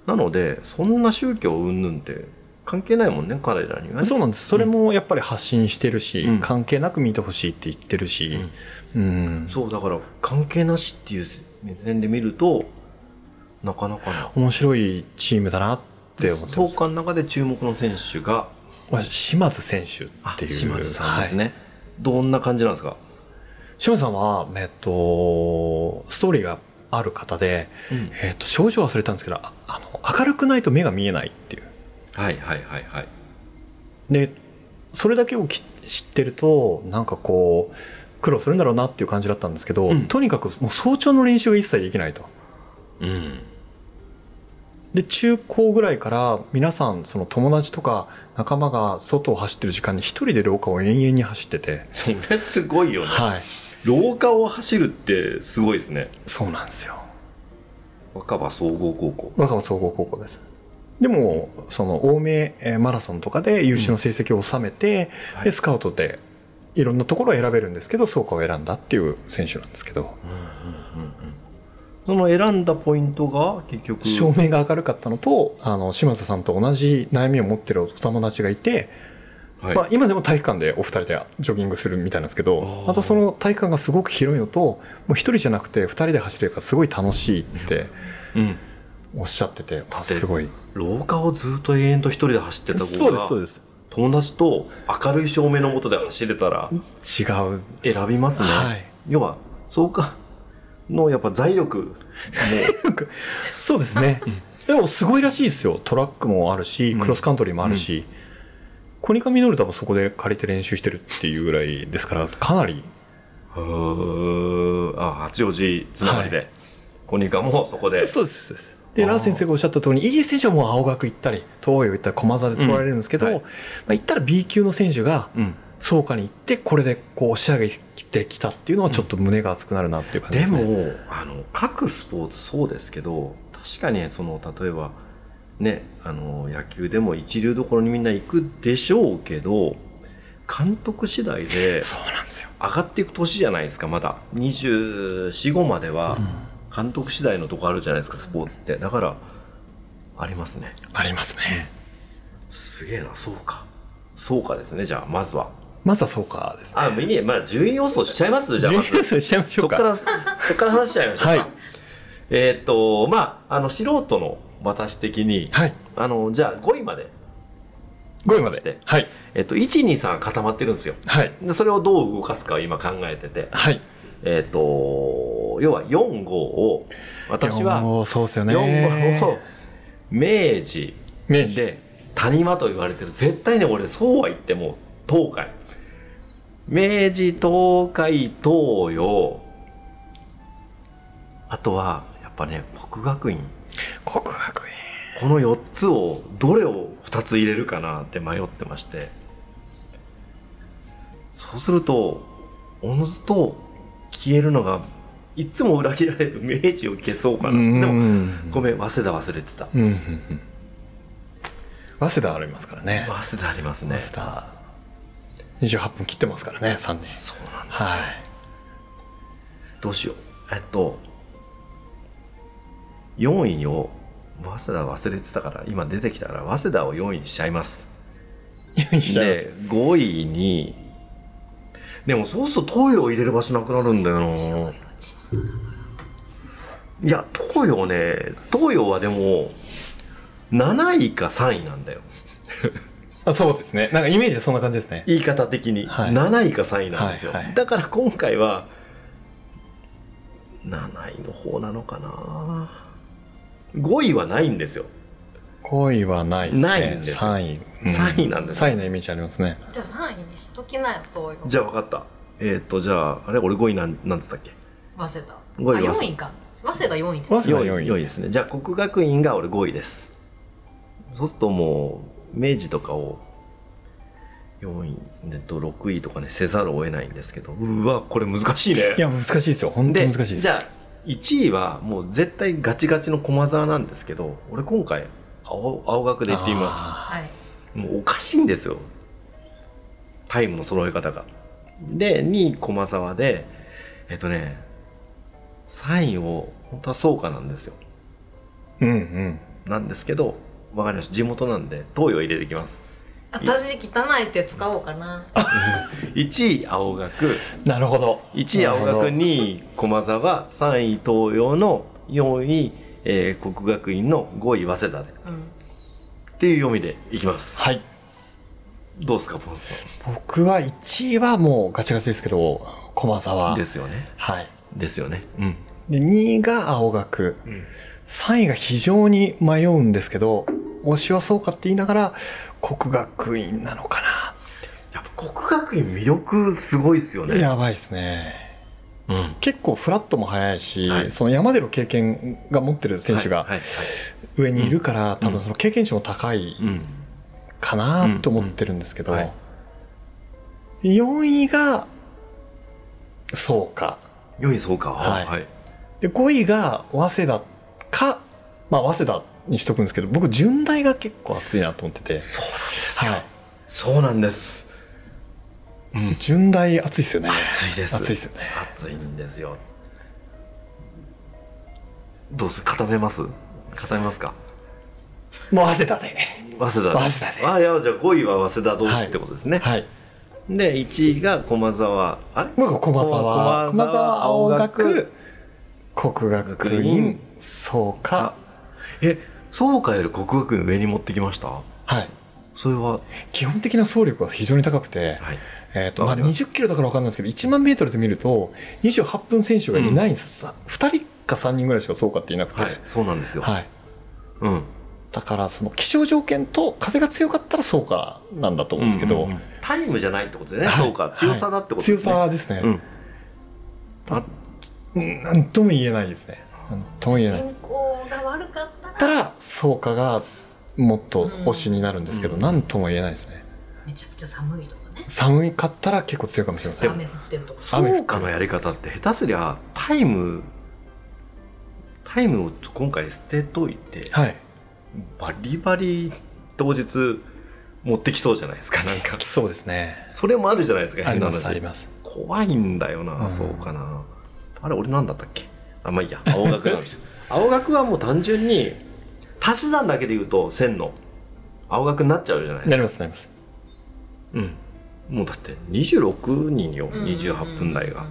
なのでそんな宗教云々って関係ないもんね彼らにはね。そうなんです。それもやっぱり発信してるし、うん。関係なく見てほしいって言ってるし、うん。そうだから関係なしっていう目線で見るとなかなかな。面白いチームだなって思ってます。創価の中で注目の選手がまあ島津選手あっていう。島津さんですね、はい。どんな感じなんですか？島津さんは、えっと、ストーリーがある方で、うんえっと、症状忘れたんですけど、ああの、明るくないと目が見えないっていう。はいはいはいはいで、それだけをき知ってると、なんかこう、苦労するんだろうなっていう感じだったんですけど、うんとにかくもう早朝の練習が一切できないと。うんで、中高ぐらいから皆さん、その友達とか仲間が外を走ってる時間に一人で廊下を延々に走ってて、それすごいよね、はい。廊下を走るってすごいですね。そうなんですよ。若葉総合高校。若葉総合高校です。でも、その、青梅えーマラソンとかで優秀な成績を収めて、はい。で、スカウトでいろんなところを選べるんですけど、創価を選んだっていう選手なんですけど、その選んだポイントが結局。照明が明るかったのと、あの、島津さんと同じ悩みを持ってるお友達がいて、はい。まあ、今でも体育館でお二人でジョギングするみたいなんですけどまたその体育館がすごく広いのともう一人じゃなくて二人で走れるからすごい楽しいってうん。おっしゃっててすごい。廊下をずっと永遠と一人で走ってた子そうですがそうです。友達と明るい照明の下で走れたら違う。選びますね、はい。要はそうかのやっぱ財力も。そうですね。でもすごいらしいですよ。トラックもあるしクロスカントリーもあるし、コニカミノルタもそこで借りて練習してるっていうぐらいですからかなり。うーあ八王子つながりで、はコニカもそこで。そうですそうです。でラン先生がおっしゃった通りイギリス選手はもう青学行ったり東洋行ったり駒沢で取られるんですけど、うんはい。まあ、行ったら B 級の選手がうん。創価に行ってこれでこう押し上げてきたっていうのはちょっと胸が熱くなるなっていう感じでですね。もあの各スポーツそうですけど確かにその例えばねあの野球でも一流どころにみんな行くでしょうけど監督次第でそうなんですよ。上がっていく年じゃないですかまだ。245までは監督次第のとこあるじゃないですかスポーツって。だからありますね。ありますね。すげえな。そうか。そうかですねじゃあまずは。まずはそうかですね。あいいねまあ順位予想しちゃいます？じゃあまず。準優勝しちゃいましょか。そうっから、そっから話しちゃいましょうか。はい。えーっと、まあ、あの、素人の私的に、はい。あの、じゃあ5位まで、5位まそしてで。はい。えっと、1、2、3固まってるんですよ。はい。で、それをどう動かすかを今考えてて、はい。えーっと、要は4、5を、私は、もうそうですよ4、5ね。を、明治明治。で、谷間と言われてる。絶対ね、俺、そうは言っても、東海。明治、東海、東洋。あとは、やっぱね、国学院。国学院。この4つを、どれを2つ入れるかなって迷ってまして。そうすると、おのずと消えるのがいつも裏切られる明治を消そうかな。うんでも、ごめん、早稲田忘れてた。うんうんうん早稲田ありますからね早稲田ありますね。早稲田28分切ってますからね3人そうなんだ。はいどうしよう。えっと、4位を、早稲田忘れてたから、今出てきたから、早稲田を4位にしちゃいます。4位しちゃいますで、5位に、でもそうすると東洋入れる場所なくなるんだよな。いや、東洋ね、東洋はでも、7位か3位なんだよ。あそうですねなんかイメージはそんな感じですね言い方的に。はい7位か3位なんですよ。はいはいだから今回は、7位の方なのかな。5位はないんですよ。5位はないですね。ないんですよ。3位、3位なんですよ。3位のイメージありますね。じゃあ3位にしときなよ東洋じゃあ分かった。えーっと、じゃあ、あれ俺5位なん、なんつったっけ？早稲田五位あ4位か。早稲田4位って早稲田4 4位位 ,4 位ですね。じゃあ、国学院が俺5位です。そうするともう、明治とかを4位、えっと、6位とかね、せざるを得ないんですけど、うわ、これ難しいね。いや難しいですよ。本当で、に難しいです。じゃあ、1位はもう絶対ガチガチの駒沢なんですけど、俺今回、青青学で行ってみます。はいもうおかしいんですよ。タイムの揃え方が。で、2位駒沢で、えっとね、3位を、本当は創価なんですよ。うんうんなんですけど、わかりました。地元なんで、東洋入れてきます。私汚いって使おうかな1位青学、なるほど1位青学、なるほど2位駒沢、3位東洋の4位、えー国学院の5位早稲田で。うんっていう読みでいきます。はいどうですか、ポンさ僕は1位はもうガチガチですけど駒沢ん。ですよね。はいですよね。うん。で2位が青学、ん3位が非常に迷うんですけど推しはそうかって言いながら国学院なのかやっぱ国学院魅力すごいですよな、ね。やばいですね。うん。結構フラットも速いし、はい。その山での経験が持ってる選手がはいはいはい。上にいるから、多分その経験値も高いうん。かなと思ってるんですけど、うん。はい。4位がそうか。良いそうか。はい。はい。で5位が早稲田かまあ早稲田にしとくんですけど僕順大が結構熱いなと思ってて。はい。そうなんです。順大熱いっすよね。暑いです。熱いですよね。暑いんですよ。どうす固めます？固めますか？もう早稲田で。早稲田で。早稲田で。あ、いや、じゃあ5位は早稲田同士ってことですね。はい。で、1位が駒沢。あれ？僕は駒沢駒沢青学国学。学院院そうかえ、そうかより国学院上に持ってきました？はい。それは、基本的な走力が非常に高くて、はい。えっとまあ、わかります20キロだから分かんないですけど1万メートルで見ると28分選手がいないんです、さ2人か3人ぐらいしかそうかっていなくて、はい、そうなんですよ。はい、うん。だからその気象条件と風が強かったらそうかなんだと思うんですけど、うんうんうん。タイムじゃないってことでね、はい。そうか、強さだってことですね。強さですね、うん。なんとも言えないですねとも言えない。天候が悪かったらたらそうかがもっと推しになるんですけど、うん。なんとも言えないですね。めちゃくちゃ寒いとかね。寒かったら結構強いかもしれません。雨降ってるとか。そうかのやり方って下手すりゃタイムタイムを今回捨てといてはい。バリバリ当日持ってきそうじゃないですかなんか。そうですね。それもあるじゃないですかあります変な話。あります。怖いんだよな、うん。そうかな。あれ俺なんだったっけ？あまあいいや。青学なんですよ。青学はもう単純に足し算だけで言うと1000の。青学になっちゃうじゃないですか。なりますなります。うん。もうだって26人よ28分台が、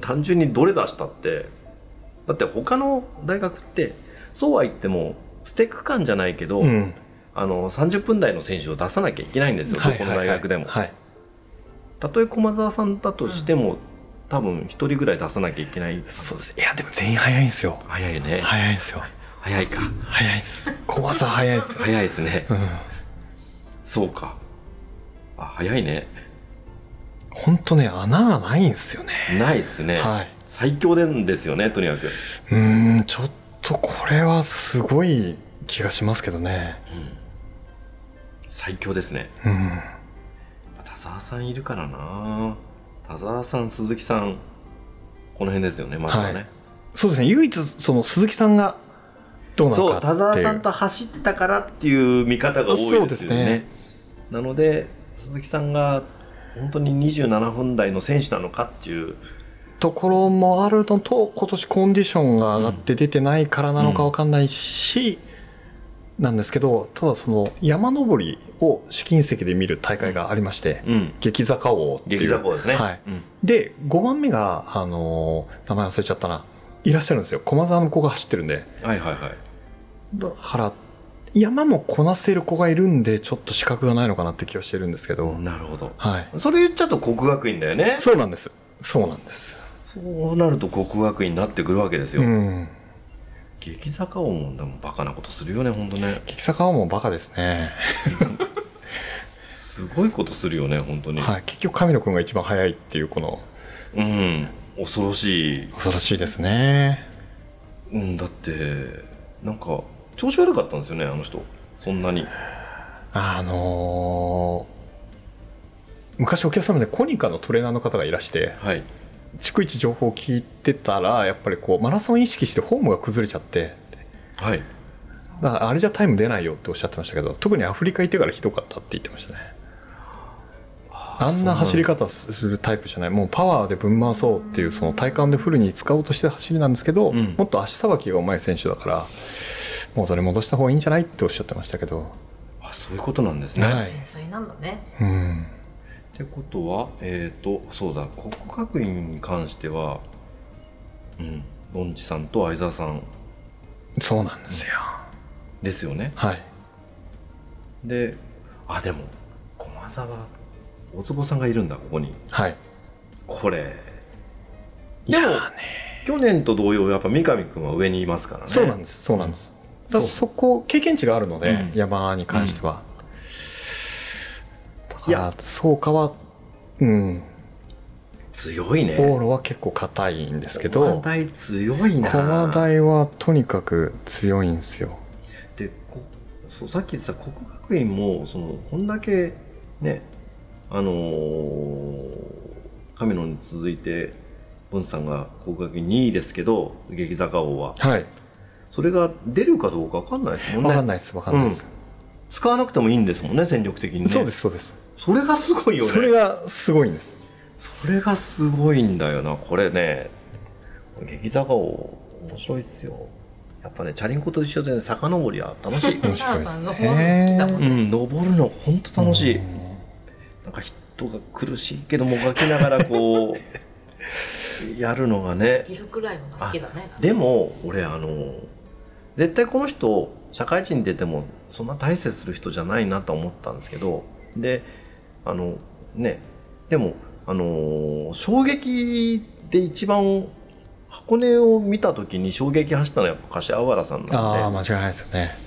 単純にどれ出したって。だって他の大学ってそうは言ってもステ区間じゃないけど、うん。あの30分台の選手を出さなきゃいけないんですよ、どこの大学でも、はい。たとえ駒澤さんだとしても、多分一人ぐらい出さなきゃいけない。そうです。いやでも全員早いんですよ。早いね、早いんですよ。早いか。早いです。駒さん早いですよ。早いですね。うん。そうか。あ早いね。本当ね穴がないんですよね。ないっすね、はい。最強でですよねとにかく。うーんちょっとこれはすごい気がしますけどね。最強ですね。うん。田沢さんいるからな田沢さん鈴木さんこの辺ですよねまずはね、はい。そうですね。唯一、その鈴木さんがどうなのかっていう。澤さんと走ったからっていう見方が多いですよね。ね。なので鈴木さんが本当に27分台の選手なのかっていう。ところもあるのと、今年コンディションが上がって出てないからなのかわかんないし、なんですけど、ただその山登りを試金石で見る大会がありまして、うん激坂王っていう。激坂王ですねはい。うんで、5番目が、あのー名前忘れちゃったな。いらっしゃるんですよ。駒沢の子が走ってるんで。はいはいはいだから、山もこなせる子がいるんで、ちょっと資格がないのかなって気はしてるんですけど。なるほどはい。それ言っちゃうと国学院だよねそうなんです。そうなんです。そうなると国学院になってくるわけですよ、うん。激坂王もでもバカなことするよね本当ね。激坂はもうバカですね。すごいことするよね本当に、はい。結局、神野くんが一番早いっていう、この、うん。恐ろしい、恐ろしいですね。うん、だってなんか調子悪かったんですよねあの人。そんなに。あのー昔お客様でコニカのトレーナーの方がいらして、はい逐一情報を聞いてたら、やっぱりこう、マラソン意識してフォームが崩れちゃって、はいあれじゃタイム出ないよっておっしゃってましたけど、特にアフリカ行ってからひどかったって言ってましたね。あんな走り方するタイプじゃない。もうパワーでぶん回そうっていう、その体幹でフルに使おうとしてる走りなんですけど、うんもっと足さばきが上手い選手だから、元に戻した方がいいんじゃないっておっしゃってましたけど。あそういうことなんですね、はい繊細なんだねうん。ってことはえっ、とそうだ国学院に関してはうんロンチさんと相沢さんそうなんですよ。ですよねはい。であでも駒沢大坪さんがいるんだここにはい。これいやね。去年と同様やっぱ三上君は上にいますからねそうなんです。そうなんです。だからそこ、経験値があるので、うん山に関しては。だいやそうかは、うん。強いね往路は結構硬いんですけ駒ど、大強いな駒大はとにかく強いんですよ。でこそうさっき言ってた国学院もそのこんだけねあのー、神野に続いてボンさんが国学院2位ですけど激坂王ははい。それが出るかどうか分かんないですもんねわかんないです、わかんないです。使わなくてもいいんですもんね戦力的にねそうです、そうです。それがすごいよね。それがすごいんです。それがすごいんだよな。これね激坂王面白いっすよ。やっぱねチャリンコと一緒で、ね、坂登りは楽しい。面白いですお母さんの方も好きだもんうねん登るの本当楽しい。なんか人が苦しいけどもがきながらこう やるのがね。いるくらいのが好きだね。でも俺あの絶対この人社会人に出てもそんな大切する人じゃないなと思ったんですけど。であのねでもあの衝撃で一番箱根を見た時に衝撃走ったのはやっぱ柏原さんなんで。ああ、間違いないですよね。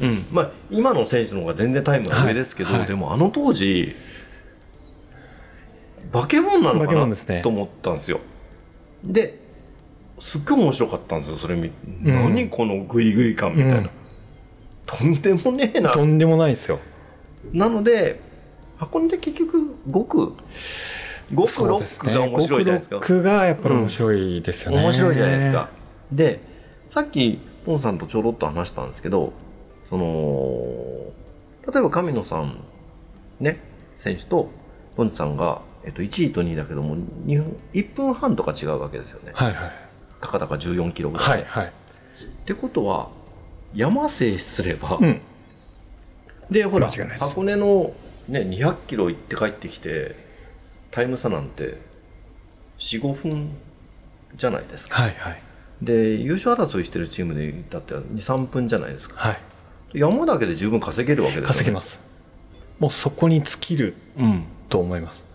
うん。まあ、今の選手の方が全然タイムが上ですけど、はい。はいでもあの当時化け物なの化かなね。と思ったんですよ。ですっごい面白かったんですよそれ見、ん。何このグイグイ感みたいな、うん。とんでもねえな。とんでもないですよ。なので箱根って結局5区5区6そうですね。区が面白いじゃないですか5区がやっぱり面白いですよね。面白いじゃないですか。でさっきポンさんとちょろっと話したんですけどその例えば神野さんね選手とポンチさんが、えっと、1位と2位だけども2分1分半とか違うわけですよね。はいはい。たかだか14キロぐらい。はいはい。ってことは山制すれば、うん。でほら箱根の、ね、200キロ行って帰ってきてタイム差なんて45分じゃないですか。はいはい。で優勝争いしてるチームでだって23分じゃないですかはい。山だけで十分稼げるわけですよ、ね、稼げます。もうそこに尽きるうんと思います。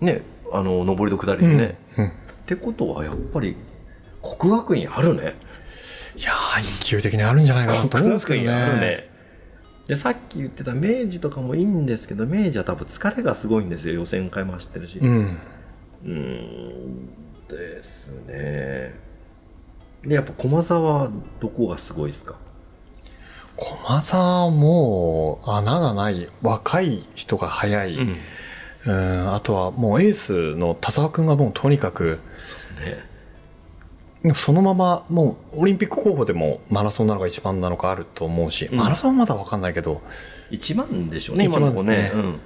ねあの上りと下りでね、うん。ってことはやっぱり国学院あるねいやー、勢い的にあるんじゃないかなと思うんですけど国学院あるね。ねでさっき言ってた明治とかもいいんですけど明治は多分疲れがすごいんですよ予選会も走ってるし。うん。うーんですね。でやっぱ駒沢はどこがすごいですか？駒沢もう穴がない若い人が速い。うん、あとはもうエースの田沢くんがもうとにかくでもそのままもうオリンピック候補でもマラソンなのか一番なのかあると思うし、ん。マラソンはまだ分かんないけど。一番でしょうね、一番ですね。今の子ね。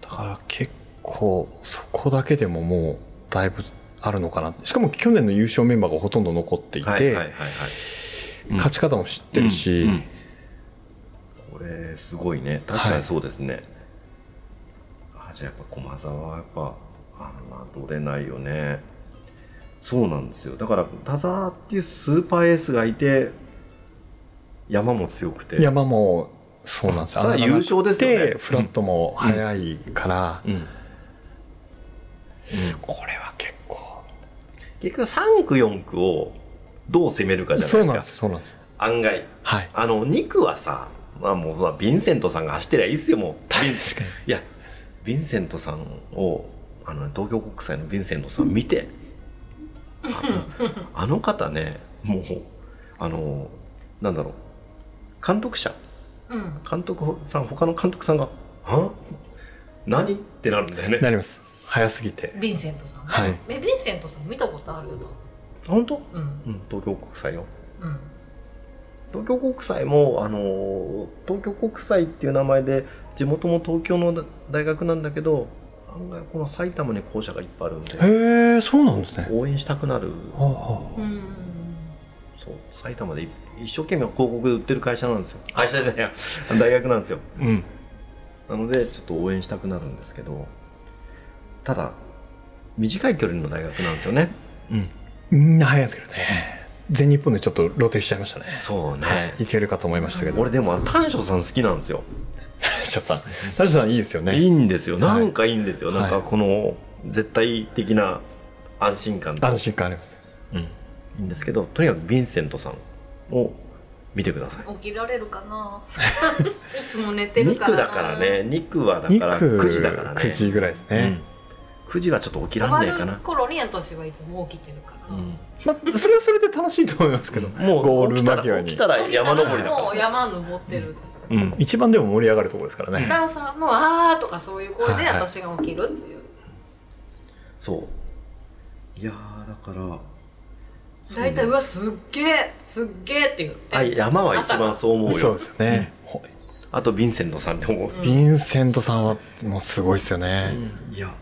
だから結構そこだけでももうだいぶあるのかな。しかも去年の優勝メンバーがほとんど残っていて、はいはいはいはい。うん。勝ち方も知ってるし、うんうん。これすごいね。確かにそうですね、あじゃあやっぱ駒沢はやっぱあ侮れないよねそうなんですよ。だから田沢っていうスーパーエースがいて山も強くて。山もそうなんですよ。それは優勝ですよね。フラットも速いから、うん。これは結構。結局3区4区をどう攻めるかじゃそうなんでないですかすそうなんです。案外。はい。あの2区はさまあもうヴィンセントさんが走ってりゃいいっすよもう。確かに。いや、ヴィンセントさんを、あの、東京国際のヴィンセントさん見て、あの方ね、もう、あの、なんだろう、監督者、うん。監督さん、他の監督さんが、は？何？ってなるんだよね。なります。早すぎて。ヴィンセントさん、はい。えヴィンセントさん見たことあるよ本当？うん。うん、東京国際よ。うん。東京国際も、あの、東京国際っていう名前で、地元も東京の大学なんだけど、案外この埼玉に校舎がいっぱいあるんで、へえそうなんですね。応援したくなる。はあ。はうんそう埼玉で一生懸命広告で売ってる会社なんですよ。会社じゃないや 大学なんですよ。あうん。なのでちょっと応援したくなるんですけどただ短い距離の大学なんですよね。うん。みんな速いんですけどね。全日本でちょっと露呈しちゃいましたね。そうね、いけるかと思いましたけど。俺でも丹所さん好きなんですよショさん。ラジさんいいですよね。いいんですよ。い。なんかいいんですよ、なんかはいこの絶対的な安心感と。安心感あります。うん、いいんですけどとにかくヴィンセントさんを見てください。起きられるかな？いつも寝てる2からな。区だからね。2区はだ2から区9時だからね。9時ぐらいですね、うん、9時はちょっと起きらんねえかな。る、頃に私はいつも起きてるから、うん、まあ、それはそれで楽しいと思いますけど。もうゴール間際に。ら起きたら山登りだから、もう山登ってる、うん、一番でも盛り上がるところですからね、ダンサーの「あー」とかそういう声ではいはい。私が起きるっていう、そう。いやーだから大体うわすっげえすっげえって言ってあ山は一番そう思うよ。そうですよね、ほあとヴィンセントさんでも、うんヴィンセントさんはもうすごいですよね、いや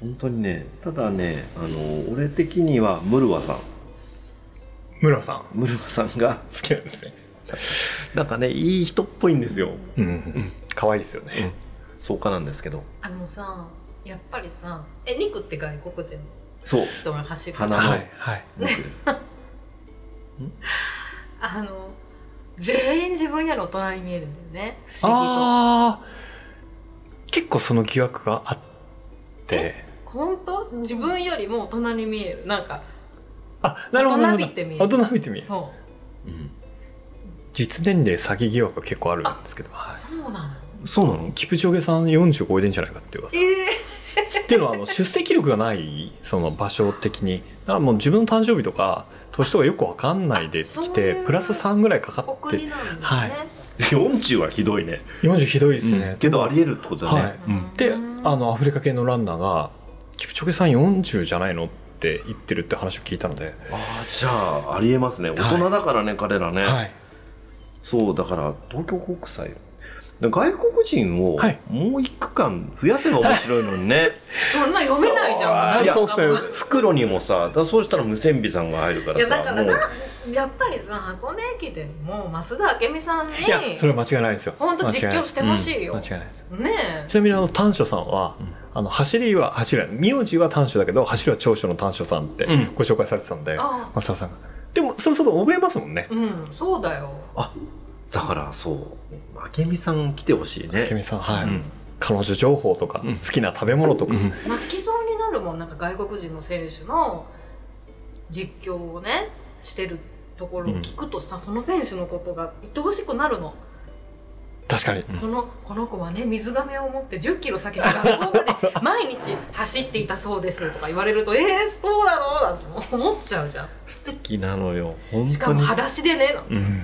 本当にねただねあの俺的にはムルワさん。村さん。好ムルワさんがきなんですね なんかねいい人っぽいんですよ。うん。可愛いですよね、そうかなんですけど。あのさやっぱりさえニクって外国人のそう。人が走るじゃん花の。はいはい。あの全員自分より大人に見えるんだよね。不思議と。ああ結構その疑惑があって。本当？自分よりも大人に見える。なんかあなるほどなるほど。大人びて見える。大人びて見える。そうん実年齢詐欺疑惑が結構あるんですけど、うはそうなの？そうなの。い、キプチョゲさん40超えてんじゃないかっていう噂 っていうのはあの出席力がないその場所的に。だからもう自分の誕生日とか年とかよくわかんないで来ていうプラス3ぐらいかかおって国なんですね、はい。40はひどいね。40ひどいですよね、けどありえるってことだね、はい。うん。でうんあのアフリカ系のランナーが「キプチョゲさん40じゃないの?」って言ってるって話を聞いたので、ああじゃあありえますね。大人だからね、彼らね、はい、そうだから東京国際。外国人をはい。もう一区間増やせば面白いのにね、そんな読めないじゃん。そう。いやそうっすね。袋にもさだそうしたら無線美さんが入るかいやらさもうだからなやっぱりさ箱根駅伝も増田明美さんにいやそれは間違いないですよ。本当実況してほしいよ。間違いないです。ねちなみにあの短所さんは、あの走りは走りは名字は短所だけど走りは長所の短所さんってうん。ご紹介されてたんで、あ増田さんがでもそろそろ覚えますもんね。えうんそうだよ。あだからそう。明美さん来てほしいね。ケミさんはい、うん。彼女情報とか、うん。好きな食べ物とか、うん。泣きそうになるもんなんか外国人の選手の実況をねしてるところを聞くとさ、その選手のことが愛おしくなるの、確かに、このこの子はね水がめを持って1 0キロ先の学校まで毎日走っていたそうですとか言われるとえー、そうなの？なんて思っちゃうじゃん。素敵なのよ。本しか当にも裸足でね。うん。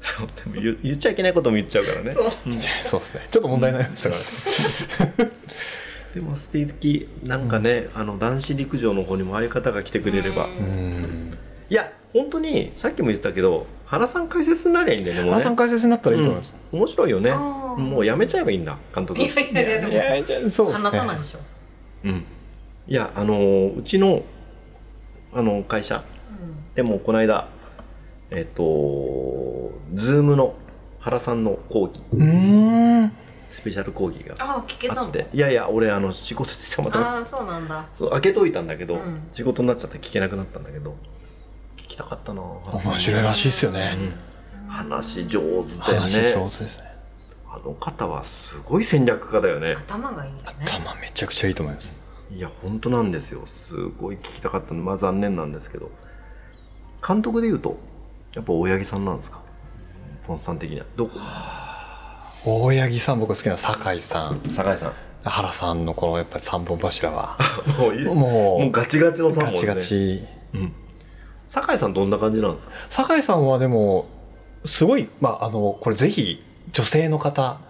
そうでも言言っちゃいけないことも言っちゃうからね。そう。そうですね。ちょっと問題になりましたから。ね、でも素敵。なんかね、あの男子陸上の方にもああいう方が来てくれれば、うん。うん。いや本当にさっきも言ってたけど原さん解説になりゃいいんだよねもうね。原さん解説になったらいいと思います、うん。面白いよね。もうやめちゃえばいいんだ監督。いやいやいやでもいやいやそうですね。話さないでしょ、うん。いやあのーうちのあの会社。でもこの間えっ、とズームの原さんの講義。うーん。スペシャル講義がああ聞けたの？あって。いやいや俺あの仕事でたまたま。ああそうなんだ。そう開けといたんだけど、うん。仕事になっちゃって聞けなくなったんだけど聞きたかったな。面白いらしいですよね、話上手だよね。話上手ですね。あの方はすごい戦略家だよね。頭がいいよね。頭めちゃくちゃいいと思います。いや本当なんですよ。すごい聞きたかったの。まあ残念なんですけど。監督でいうとやっぱ大八木さんなんですか？ポンさん的には。どこ？大八木さん僕好きな酒井さん。酒井さん。原さんのこのやっぱり三本柱は。もうもうもうガチガチの3本ガチガチ酒井さんどんな感じなんですか？酒井さんはでもすごいまああのこれぜひ女性の方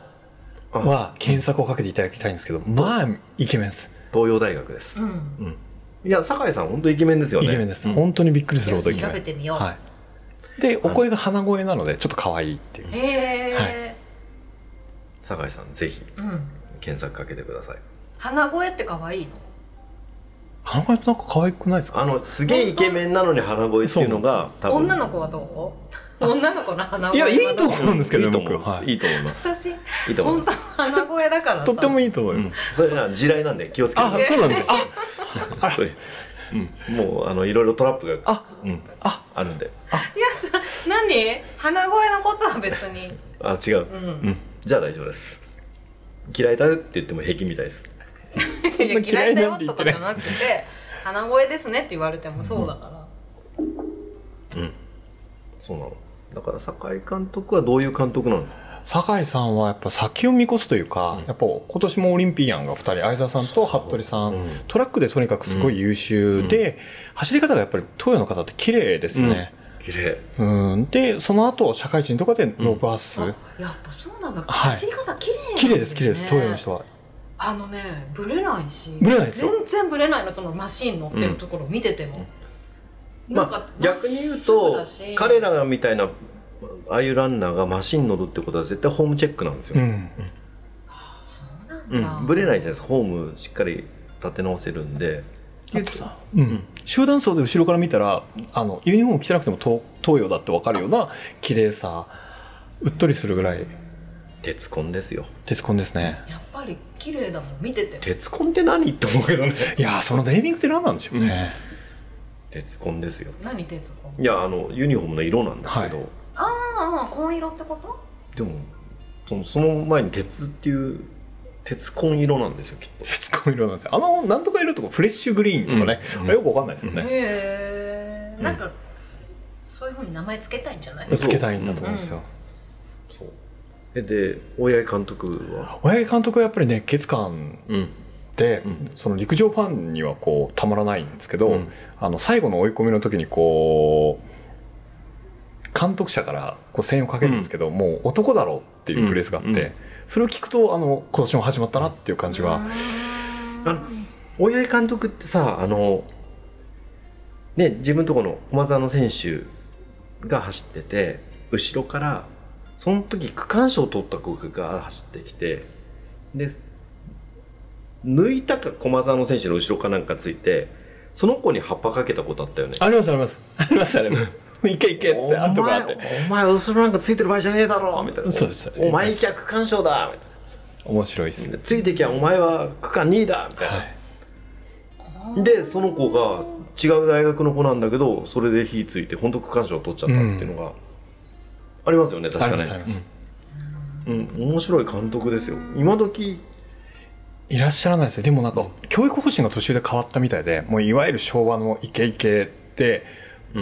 は検索をかけていただきたいんですけどまあイケメンです。東洋大学です、うん。いや酒井さん本当イケメンですよね。イケメンです、うん。本当にびっくりするほどイケ調メン。べてみよう、はい。でお声が鼻声なのでちょっと可愛いっていう。へえ、は酒井さんぜひうん。検索かけてください。鼻声って可愛いの？鼻声ってなんか可愛くないですか？あのすげえイケメンなのに鼻声っていうのが多分。女の子はどう？女の子の鼻い声はどやいいと思うんですけどい。いと思います、僕はいい、いと思います。私いいと思い本当ます鼻声だからさ。とってもいいと思いうん。ます、それが地雷なんで気をつけて。あそうなんです。あそういう。うん、もうあのいろいろトラップがあうん、あ。あるんで。いやちょ何？鼻声のことは別に。あ違う、うん。うん、じゃあ大丈夫です。嫌いだよって言っても平気みたいですいや嫌いだよとかじゃなくて鼻声です。ねって言われてもそうだから、うん。そうなの。だから酒井監督はどういう監督なんですか？酒井さんはやっぱ先を見越すというか、やっぱ今年もオリンピアンが2人相沢さんと服部さん、うん。トラックでとにかくすごい優秀で、走り方がやっぱり東洋の方って綺麗ですよね、綺麗。うん、でその後社会人とかでロブアス、あやっぱそうなんだ、はい。走り方綺麗なん綺麗です綺麗です。東洋の人はあのねブレないしブレないですよ。全然ブレないのそのマシン乗ってるところを見てても、なん。かまあ逆に言うと彼らみたいなああいうランナーがマシン乗るってことは絶対ホームチェックなんですよ、うん。そうなんだ、うん、ぶれないじゃないですか。ホームしっかり立て直せるんで。うん、集団走で後ろから見たらあのユニフォーム着てなくても東東洋だって分かるような綺麗さうっとりするぐらい。鉄コンですよ。鉄コンですね。やっぱり綺麗だもん見てても。鉄コンって何？って思うけどね。いやーそのネーミングって何なんでしょうね、鉄コンですよ。何鉄子いやあのユニフォームの色なんですけど、はああ紺色ってこと？でもそのその前に鉄っていう鉄コン色なんですよきっと。鉄コン色なんですよ。あのなんとか色とかフレッシュグリーンとかね、うん。よく分かんないですよね、へえなんかそういうふうに名前つけたいんじゃない？つけたいんだと思うんですよ、そう。えで大八木監督は？親木監督はやっぱり熱血感うん。で、うん。その陸上ファンにはこうたまらないんですけど、うん。あの最後の追い込みの時にこう監督者からこう声援をかけるんですけど、もう男だろうっていうフレーズがあって、うん。うんそれを聞くとあの今年も始まったなっていう感じが、あの大八木監督ってさあのね自分とこの駒澤の選手が走ってて後ろからその時区間賞を取った子が走ってきてで抜いたか駒澤の選手の後ろかなんかついてその子に葉っぱかけたことあったよね。あります あります。ありますありますいけいけって後があって。お前後ろなんかついてる場合じゃねえだろみたいな。そうですお前行きゃ区間賞だみたい面白いですなついてきゃお前は区間2位だみたいな、はい。でその子が違う大学の子なんだけどそれで火ついて本当区間賞を取っちゃったっていうのがありますよね確かねありますあります。うん、うん面白い監督ですよ。今時。いらっしゃらないですねでもなんか教育方針が途中で変わったみたいでもういわゆる昭和のイケイケで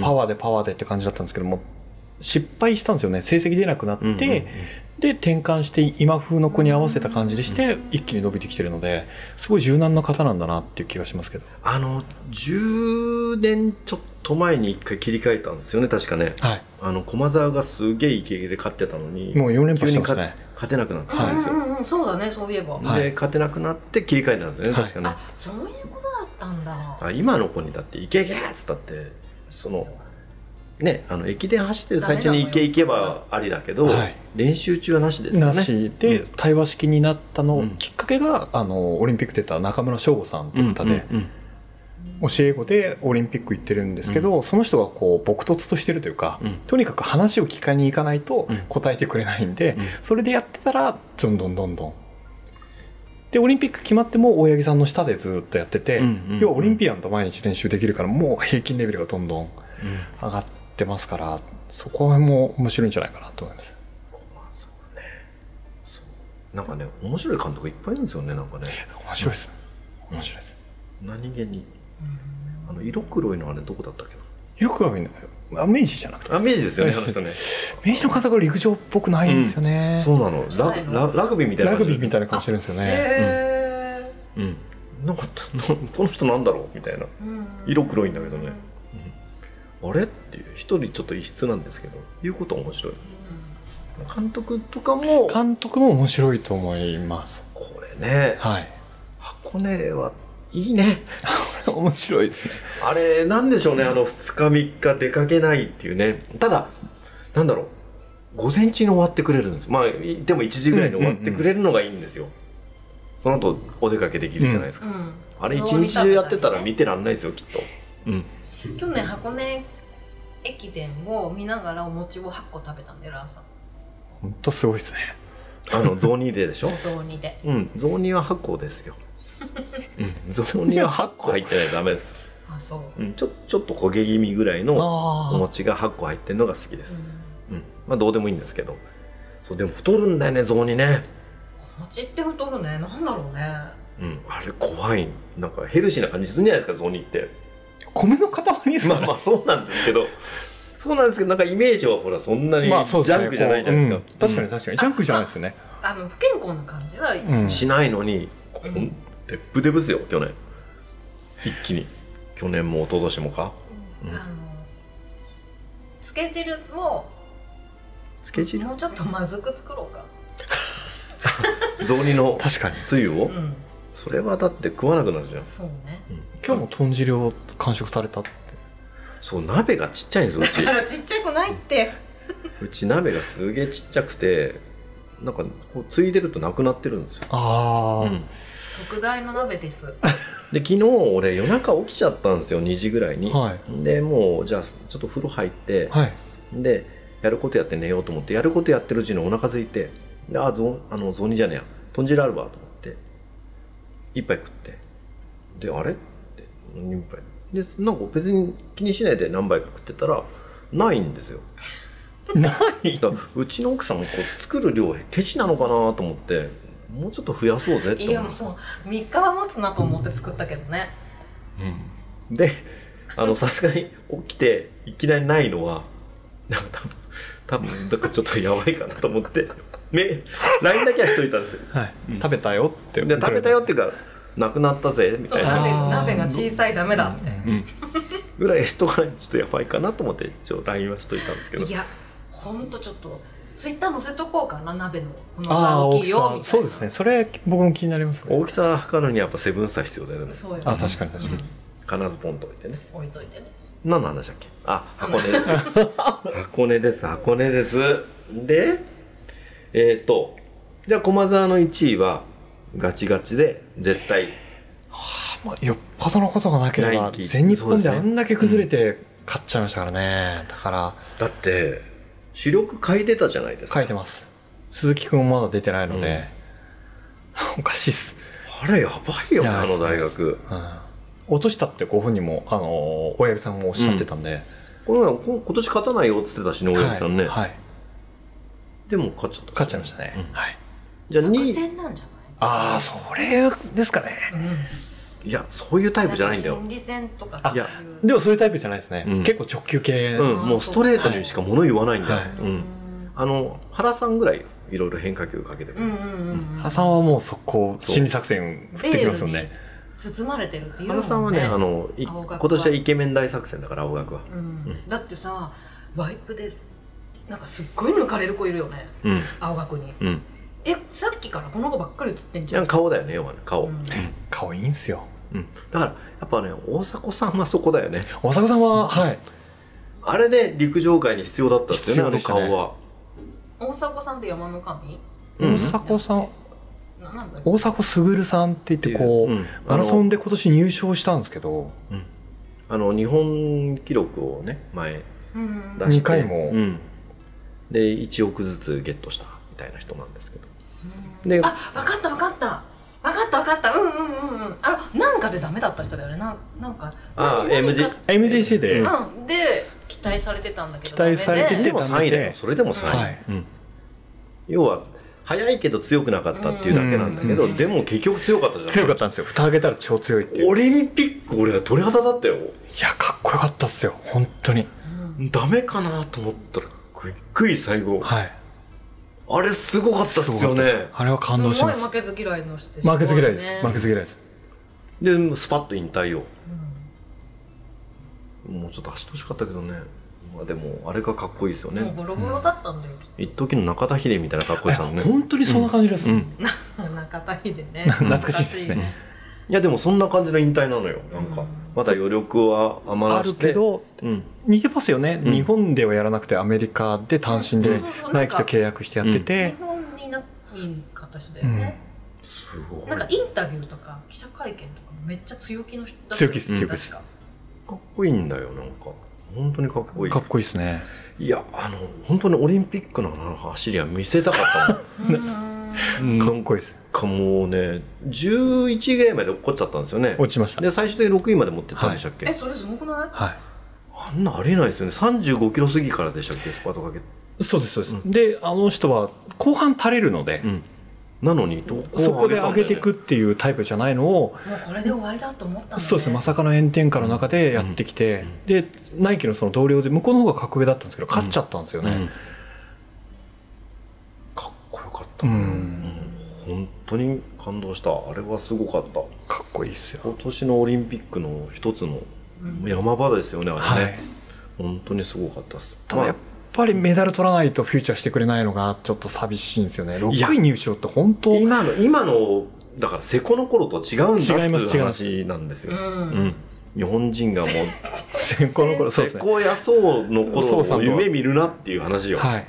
パワーでパワーでって感じだったんですけども失敗したんですよね。成績出なくなって、でで転換して今風の子に合わせた感じでして一気に伸びてきてるのですごい柔軟な方なんだなっていう気がしますけど。あの、10年ちょっと前に一回切り替えたんですよね、確かね。はい。あの、駒沢がすげえイケイケで勝ってたのに、もう4連覇して急に勝ましたね。勝てなくなったはいんですよ。うんうんうん、そうだねそういえば、はい。で、勝てなくなって切り替えたんですよね、はい。確かね。あそういうことだったんだ。あ今の子にだって、イケイケっつったって、その、ね、あの、駅伝走ってる最中にイケイケばありだけど、はい。練習中はなしですよね。なしでうん。対話式になったの、うん。きっかけがあのオリンピック出た中村翔吾さんっていう方で、うんうん教え子でオリンピック行ってるんですけど、その人がこう朴突としてるというか、うん。とにかく話を聞かに行かないとうん。答えてくれないんで、うん。それでやってたらどんどんどんどん。でオリンピック決まっても大八木さんの下でずっとやってて、うんうん。うん要はオリンピアンと毎日練習できるからもう平均レベルがどんどん。上がってますからそこはもう面白いんじゃないかなと思いますなんかね、面白い監督いっぱいいるんですよね、なんかね。面白いです面白いです何気に。あの、色黒いのはね、どこだったっけよくはみんなあ明治じゃなくてな。あ、明治ですよね、あの人ね。明治の方が陸上っぽくないんですよね、そうなのララ。ラグビーみたいなラ。グビーみたいな顔してるんですよね、へうん。なんか、な この人なんだろうみたいな。ーうん色黒いんだけどねあれ？っていう、一人ちょっと異質なんですけど、いうことは面白い。監督とかも、監督も面白いと思いますこれね、はい箱根はいいね。面白いですねあれ、なんでしょうね、あの、2日3日出かけないっていうね。ただ、なんだろう、午前中に終わってくれるんです。まあ、いでも1時ぐらいに終わってくれるのがいいんですよ。その後、お出かけできるじゃないですか。うんあれ、一日中やってたら見てらんないですよ、きっと。うん。去年箱根駅伝を見ながらお餅を8個食べたんでラーさん本当すごいですねあの、雑煮ででしょ？お雑煮でうん、雑煮は8個ですよ。うん、雑煮は8 個入ってないとダメです。あそう、うん、ちょ、ちょっと焦げ気味ぐらいのおあ餅が8個入ってるのが好きです。うん。まあ、どうでもいいんですけど。そう、でも太るんだよね、雑煮ね。お餅って太るねなんだろうねうん、あれ怖い。なんかヘルシーな感じするんじゃないですか、雑煮って。米の塊ですまあから、まあそうなんですけど、そうなんですけど、なんかイメージはほらそんなにジまあそうですね。ャンクじゃないじゃないですか。こううん。確かに確かに。ジャンクじゃないですよね。あの不健康な感じは、うんしないのに、こうんん、デップデブですよ、去年。一気に。去年も一昨年もか。うん。あのつけ汁もつけ汁？もうちょっとまずく作ろうか。雑煮の確かに。つゆを、うん。それはだって食わなくなるじゃん。そうね今日も豚汁を完食されたって。そう、鍋がちっちゃいんですよ、うち。だか。らちっちゃくないって。うち鍋がすげえちっちゃくて、なんか、こう、ついでるとなくなってるんですよ。ああ、うん。特大の鍋です。で昨日俺夜中起きちゃったんですよ2時ぐらいに、はでもうじゃあちょっと風呂入って、はい。でやることやって寝ようと思ってやることやってるうちにお腹空いてであぞあの雑煮じゃねえや豚汁あるわと思って一杯食って。であれ？杯でなんか別に気にしないで何杯か食ってたらないんですよ。ない？うちの奥さんもこう作る量ケチなのかなと思ってもうちょっと増やそうぜっていやもうそう3日は持つなと思って作ったけどね。で、あの、さすがに起きて、いきなりないのは、なんか多分、多分、だからちょっとやばいかなと思って、め、LINE だけはしといたんですよ。はい、食べたよって。で、食べたよっていうか、なくなったぜ、みたいな。鍋が小さいダメだみたいな、うん。ぐらいしとかないとちょっとやばいかなと思って、一応 LINE はしといたんですけどい。やほんとちょっとツイッター載せとこうかな鍋のこの大き大きいよみたいなさそうですねそれ僕も気になりますね大きさ測るにはやっぱセブンスター必要だよね。必そうよあ確かに確かに、ずポンと置いてね。置いといてね何の話だっけ？あ、箱根です。箱根です、箱根です。で、えっ、と、じゃあ駒沢の1位はガチガチで絶対。まあ、よっぽどのことがなければ全日本であんだけ崩れて勝っちゃいましたからね。だからだって主力書いてたじゃないですか。書いてます。鈴木くんもまだ出てないので、おかしいっす、あれやばいよあの大学。うん、落としたってご本人もあの大八木さんもおっしゃってたんで、このこ今年勝たないよっつってたしね大はい八木さんね、はい、でも勝っちゃった。勝っちゃいましたね、うん。はい。じゃあ作2位戦なんじゃああそれですかね。ないいやそういうタイプじゃないんだよ。心理戦とかあそういう。でもそういうタイプじゃないですね、うん。結構直球系、うんもうストレートにしか物言わないんだよ、はい。うん。あの原さんぐらいいろいろ変化球かけてくる、うんうんうんうん。原さんはもう速攻そう心理作戦振ってきますよね。包まれてるっていうもんね原さんはねあのい青学は今年はイケメン大作戦だから青学は。うん。だってさワイプでなんかすっごい抜かれる子いるよね。うん。青学に。うんえさっきからこの子ばっかり映ってんじゃん。顔だよね要はね顔、ううん。ん 顔いいんすよ。だからやっぱね大迫さんはそこだよね。大迫さんははい。あれで陸上界に必要だったんですよね。あの顔は。大迫さんって山の神？うん。大迫さん大迫傑さんって言ってこう、う。ん。マラソンで今年入賞したんですけど。あの日本記録をね前うん。出して。二回も。うん、で1億ずつゲットしたみたいな人なんですけどであ分かった分かった。分かった分かった。うんうんうんうん。あのなんかでダメだった人だよね。なんなんかあ何 MG MGC で、うんで期待されてたんだけど期待されてても3位だよそれでも3位、はい。うん。要は速いけど強くなかったっていうだけなんだけど、でも結局強かったじゃん。強かったんですよ。蓋開けたら超強いっていう。オリンピック俺は鳥肌だったよ。いやかっこよかったっすよ。本当に。ダメかなと思ったらぐいぐい最後。はいあれすごかったっすよね。あれは感動します。すごい負けず嫌いの人負けず嫌いです、ね負けず嫌いです。でスパッと引退を、もうちょっと走ってほしかったけどね。まあでもあれがかっこいいですよもうねボロボロだったんだよ、きっ一時の中田秀みたいなかっこいやよさのね。本当にそんな感じです、うん。と 中田秀ね。懐かしいですねいやでもそんな感じの引退なのよ。なんか、うん。まだ余力は余あるらして。けどうん。似てますよね、うん。日本ではやらなくてアメリカで単身でナイキと契約してやってて。日、本にないい方だよね、すごい。なんかインタビューとか記者会見とかめっちゃ強気の人強気です強気です。確かかっこいいんだよなんか。本当にかっこいい。かっこいいですね。いやあの本当にオリンピックの走りは見せたかったうーんもん。かっこいいです。かもうね11ぐらいまで落っこっちゃったんですよね。落ちました。で最終的に6位まで持ってったんでしたっけ、えそれすごくない？はあんなありえないですよね。35キロ過ぎからでしたっけスパートかけそうですそうです、であの人は後半垂れるので、うん。なのにどこそこで上げていくくっていうタイプじゃないのを。もうこれで終わりだと思ったんだ、ね、そうですねまさかの炎天下の中でやってきて、でナイキのその同僚で向こうの方が格上だったんですけど勝っちゃったんですよね、かっこよかった、うん。本当に感動した。あれはすごかった。かっこいいっすよ。今年のオリンピックの一つの山場ですよね、あれね、はい。本当にすごかったです。ただやっぱりメダル取らないとフューチャーしてくれないのがちょっと寂しいんですよね。6いや。位入賞って本当今の今のだから瀬古の頃と違うんだって違います。いう話なんですよ、うん。うん。日本人がもう先行 の頃そうですね。瀬古やそうのそうさんとは。頃を夢見るなっていう話よ、はい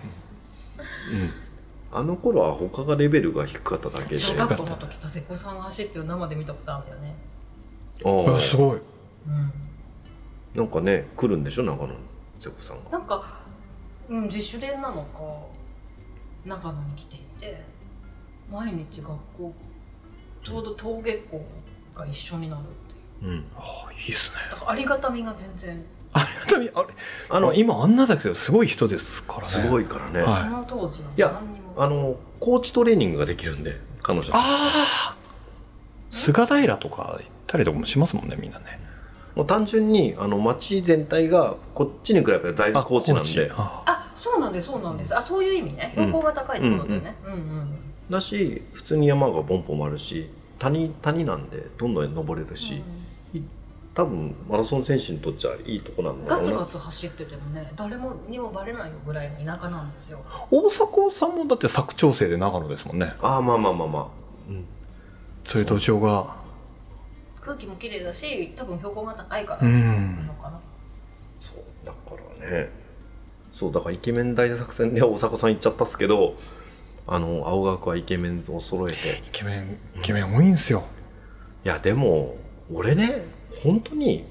あの頃は他がレベルが低かっただけで。小学校の時さ瀬古さんが走ってる生で見たことあるんだよね。ああ。すごい。うん。なんかね来るんでしょ長野に瀬古さんがなんか、うん、自主練なのか長野に来ていて毎日学校ちょうど登下校が一緒になるっていう。うん。あいいっすね。だからありがたみが全然。ありがとうあれあの今あんなだけどすごい人ですからね。すごいいからね、はい。その当時はいや何にもあのコーチトレーニングができるんで彼女。ああ菅平とか行ったりとかもしますもんねみんなね。もう単純にあの街全体がこっちに比べてだいぶ高地なんで。あ。あそうなんですそうなんです。あそういう意味ね。標高が高いってことだよねうん。うんだし普通に山がボンボンあるし谷谷なんでどんどん登れるし、多分マラソン選手にとっちゃいいとこなんだろうな。ガツガツ走っててもね誰もにもバレないよぐらいの田舎なんですよ。大迫さんもだって佐久長聖で長野ですもんね。ああまあまあまあまあ、うん、そう。いう土壌が空気も綺麗だし多分標高が高いからうなんのかな。そうだからね。そうだからイケメン大作戦で大迫さん行っちゃったっすけどあの青学はイケメンを揃えて。イケメンイケメン多いんですよ。いやでも俺ね本当に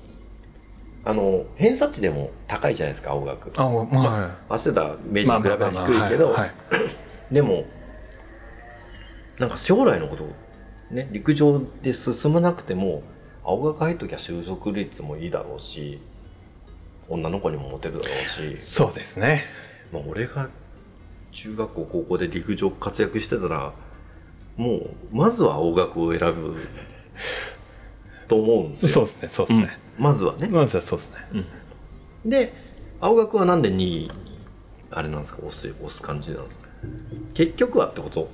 あの偏差値でも高いじゃないですか青学。あまあ、早稲田明治まあに比べたらまあまあまあ低いけど、でもなんか将来のことね陸上で進まなくても青学入っときゃ就職率もいいだろうし女の子にもモテるだろうし、そうですね。まあ、俺が中学校高校で陸上活躍してたらもうまずは青学を選ぶ と思うんですよ。そうですねそうですね、まずはね。まずはそうですね。で青学はなんで2位にあれなんですか押す押す感じなんですか？結局はってこと？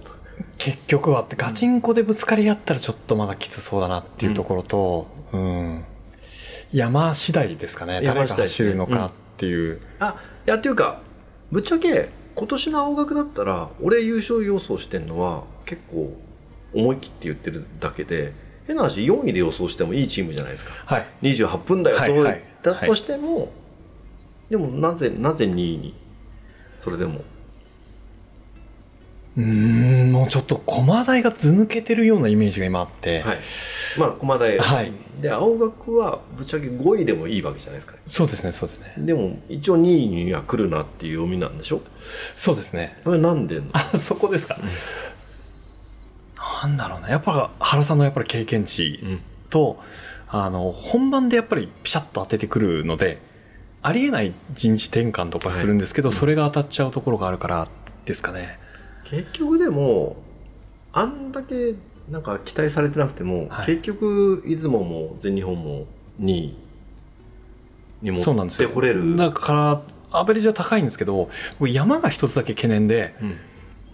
結局はってガチンコでぶつかり合ったらちょっとまだきつそうだなっていうところと、うん、山次第ですかね。山誰が走るのかっていう。あいやっていうかぶっちゃけ今年の青学だったら俺優勝予想してんのは結構思い切って言ってるだけで変な話4位で予想してもいいチームじゃないですか。はい。28分台をそうだとしても、でもなぜなぜ2位にそれでも。うーん、もうちょっと駒台が図抜けてるようなイメージが今あって、はい。まあ駒台、はい。で青学はぶっちゃけ5位でもいいわけじゃないですか。そうですね、そうですね。でも一応2位には来るなっていう読みなんでしょ？そうですね。これなんであ、そこですか。なんだろうな。やっぱ原さんのやっぱり経験値うんと、あの、本番でやっぱりピシャッと当ててくるので、ありえない陣地転換とかするんですけど、それが当たっちゃうところがあるからですかね。結局でもあんだけなんか期待されてなくても、はい結局出雲も全日本も2位に持ってそうなんですよ。これるだから、アベレージは高いんですけど、僕山が一つだけ懸念で、うん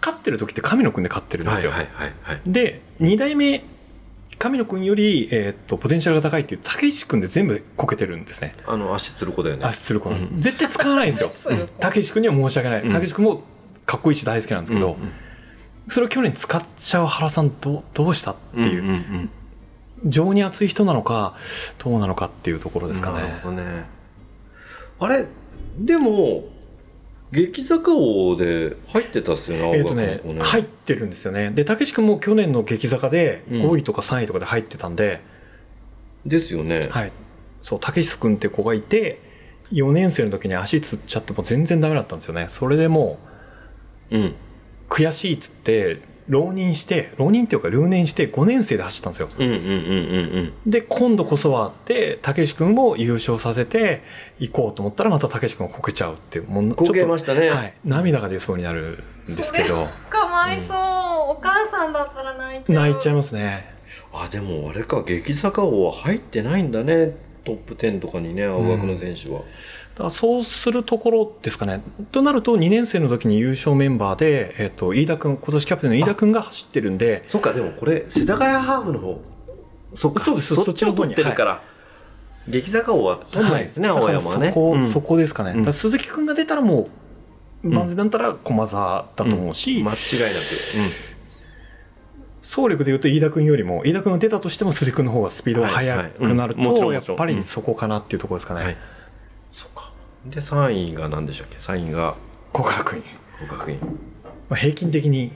勝ってる時って神野くんで勝ってるんですよ。はいはいはいはい。で、二代目、神野くんより、えーっと、ポテンシャルが高いっていう、竹石くんで全部こけてるんですね。あの足つる子だよね。足つる子、うん。絶対使わないんですよ。竹石くんには申し訳ない。うん。竹石くんもかっこいいし大好きなんですけど、うんうんそれを去年使っちゃう原さんどう、どうしたっていう、んんん。情に熱い人なのか、どうなのかっていうところですかね。なるほどね。あれでも激坂王で入ってたっすよねえっ、とね青学の子入ってるんですよね。で、竹石くんも去年の激坂でうん5位とか3位とかで入ってたんで、ですよね、はい。そう、竹石くんって子がいて、4年生の時に足つっちゃってもう全然ダメだったんですよね。それでもうんう悔しいっつって、浪人して、浪人っていうか留年して5年生で走ったんですよ。うんうんうんうんうんで、今度こそはって、竹石くんを優勝させて行こうと思ったらまた竹石くんがこけちゃうっていう。もうこけましたねはい。涙が出そうになるんですけど、かわいそう、お母さんだったら泣いちゃう泣いちゃいますね。あでもあれか激坂王は入ってないんだねトップ10とかにね青学の選手は、だからそうするところですかね。となると、2年生の時に優勝メンバーで、えっ、と、飯田くん、今年キャプテンの飯田くんが走ってるんで、そっかでもこれ世田谷ハーフの方。そっか。そうですそっちを取ってるから、激坂王は取んないですね、青だから山はね。そこ、うん。そこですかね。うん。だから鈴木くんが出たらもう、ん万全だったら駒沢だと思うし、間違いなく、総力で言うと飯田くんよりも、飯田くんが出たとしても鈴木くんの方がスピードが速くなると、やっぱりそこかなっていうところですかね。で3位が何でしたっけ？3位が国学院。国学院。まあ、平均的に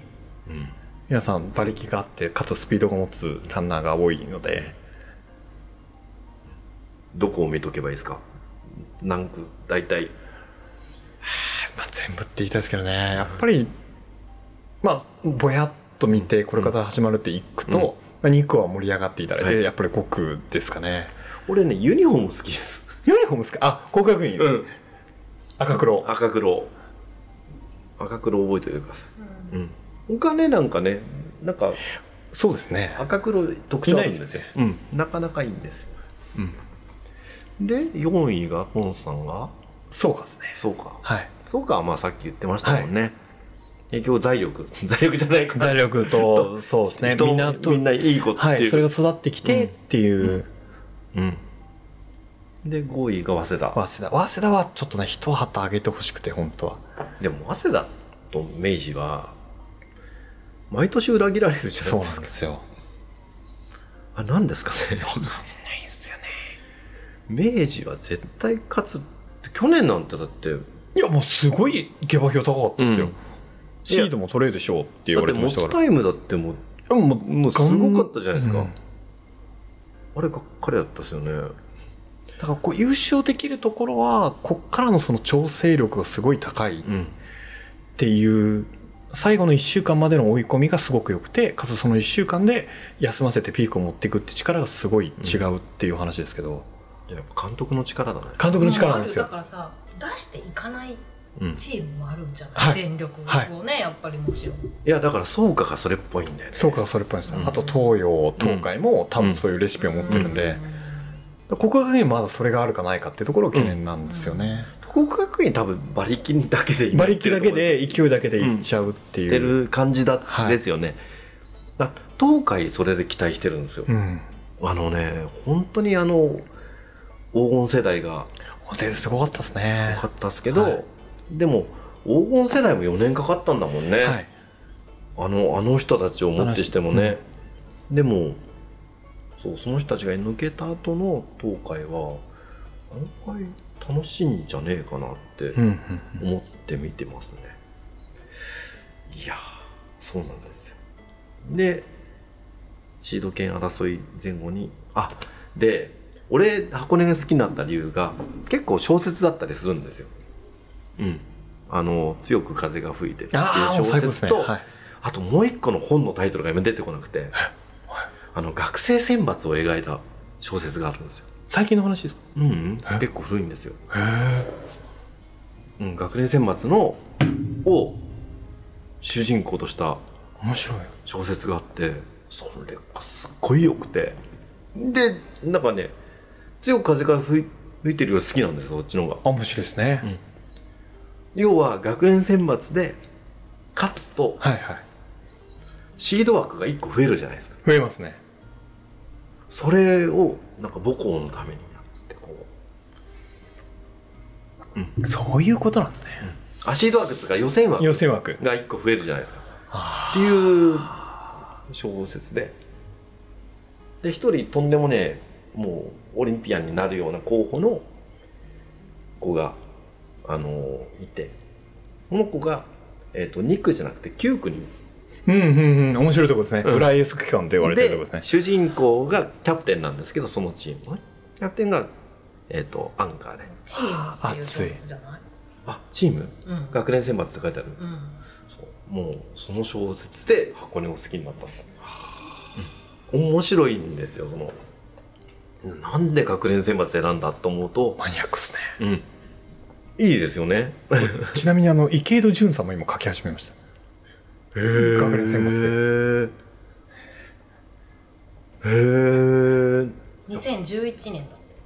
うん。皆さん馬力があって、かつスピードが持つランナーが多いので、どこを見とけばいいですか？何区？大体。まあ、全部って言いたいですけどね、やっぱり、まあ、ぼやっと見て、これから始まるっていくと、うん。まあ、2区は盛り上がっていただいて、はい。やっぱり5区ですかね。俺ねユニフォーム好きです。ユニフォームですかあ、国学院、うん赤黒。赤黒。赤黒覚えておいてください、うん、他ねなんかねなんかそうですね。赤黒特徴あるんですよ。うん、なかなかいいんですよ、うん、で4位がポンさんが？そうかですね。そうか。はい。そうか。まあさっき言ってましたもんね、結局財力。財力じゃないか財力と、そうですね。人みんなと、みんないい子っていう、はい、それが育ってきてっていう、うんで5位が早稲田早稲田。早稲田はちょっとね、一旗上げてほしくて、本当は。でも早稲田と明治は毎年裏切られるじゃそうないですかなんですよ。あ何ですかねないですよね。明治は絶対勝つって去年なんてだっていや、もうすごい下馬評高かったですよ。うんシードも取れるでしょうって言だって持われてましたかちタイムだってもうら。もう、もうすごかったじゃないですか、うんあれがっかりだったですよねだからこう優勝できるところは、こっからのその調整力がすごい高いっうん。ていう、最後の1週間までの追い込みがすごく良くて、かつその1週間で休ませてピークを持っていくって力がすごい違うっていう話ですけど、やっぱ監督の力だね。監督の力なんですよ。だ。からさ出していかないうん。チームもあるんじゃない、はい。全力をね、やっぱりもちろん。いやだから創価がそれっぽいんだよねそうか、それっぽいですね。うんあと東洋、東海も多分そういうレシピを持ってるんで、国学院はまだそれがあるかないかっていうところが懸念なんですよね。国学院多分馬力だけで今馬力だけで勢いだけでいっちゃうっていう、言ってる感じだ、はい。ですよね。あ東海それで期待してるんですよ、うん。あのね本当にあの黄金世代が。すごかったですすねごかったですけど、はい。でも黄金世代も4年かかったんだもんね、はい。あのあの人たちをもってしてもね、でもそうその人たちが抜けた後の東海は案外楽しいんじゃねえかなって思って見てますね、いやーそうなんですよ。でシード権争い前後にあで俺箱根が好きになった理由が結構小説だったりするんですよ。うん。あの強く風が吹いてるっていう小説と、ねはい。あともう一個の本のタイトルが今出てこなくて あの学生選抜を描いた小説があるんですよ。最近の話ですか？うん、うん、結構古いんですよ。へえ。うん、学年選抜のを主人公とした面白い。小説があってそれがすっごい良くて。でなんかね強く風が吹い吹いてるより好きなんですそっちの方が。あ面白いですね、要は学年選抜で勝つとはいはいシード枠が1個増えるじゃないですか。増えますね。それをなんか母校のためになんつってこう。そういうことなんですね、あシード枠っつうか予選枠。予選枠。が1個増えるじゃないですか。っていう小説で。で一人とんでもねえもうオリンピアンになるような候補の子があのいて。この子が、えー、と2区じゃなくて9区にうんうんうん。面白いとこですね、うん。裏エース区間と言われてるとこですね。主人公がキャプテンなんですけどそのチームキャプテンが、えー、とアンカーで。チームっていう小説じゃない？あチーム？うん。学年選抜って書いてある、うん。そうもうその小説で箱根を好きになったっす、うん面白いんですよその。なんで学年選抜選んだと思うと、マニアックですね。うん、いいですよね。ちなみにあの池井戸潤さんも今書き始めました学年選抜で。へえ2011年だって。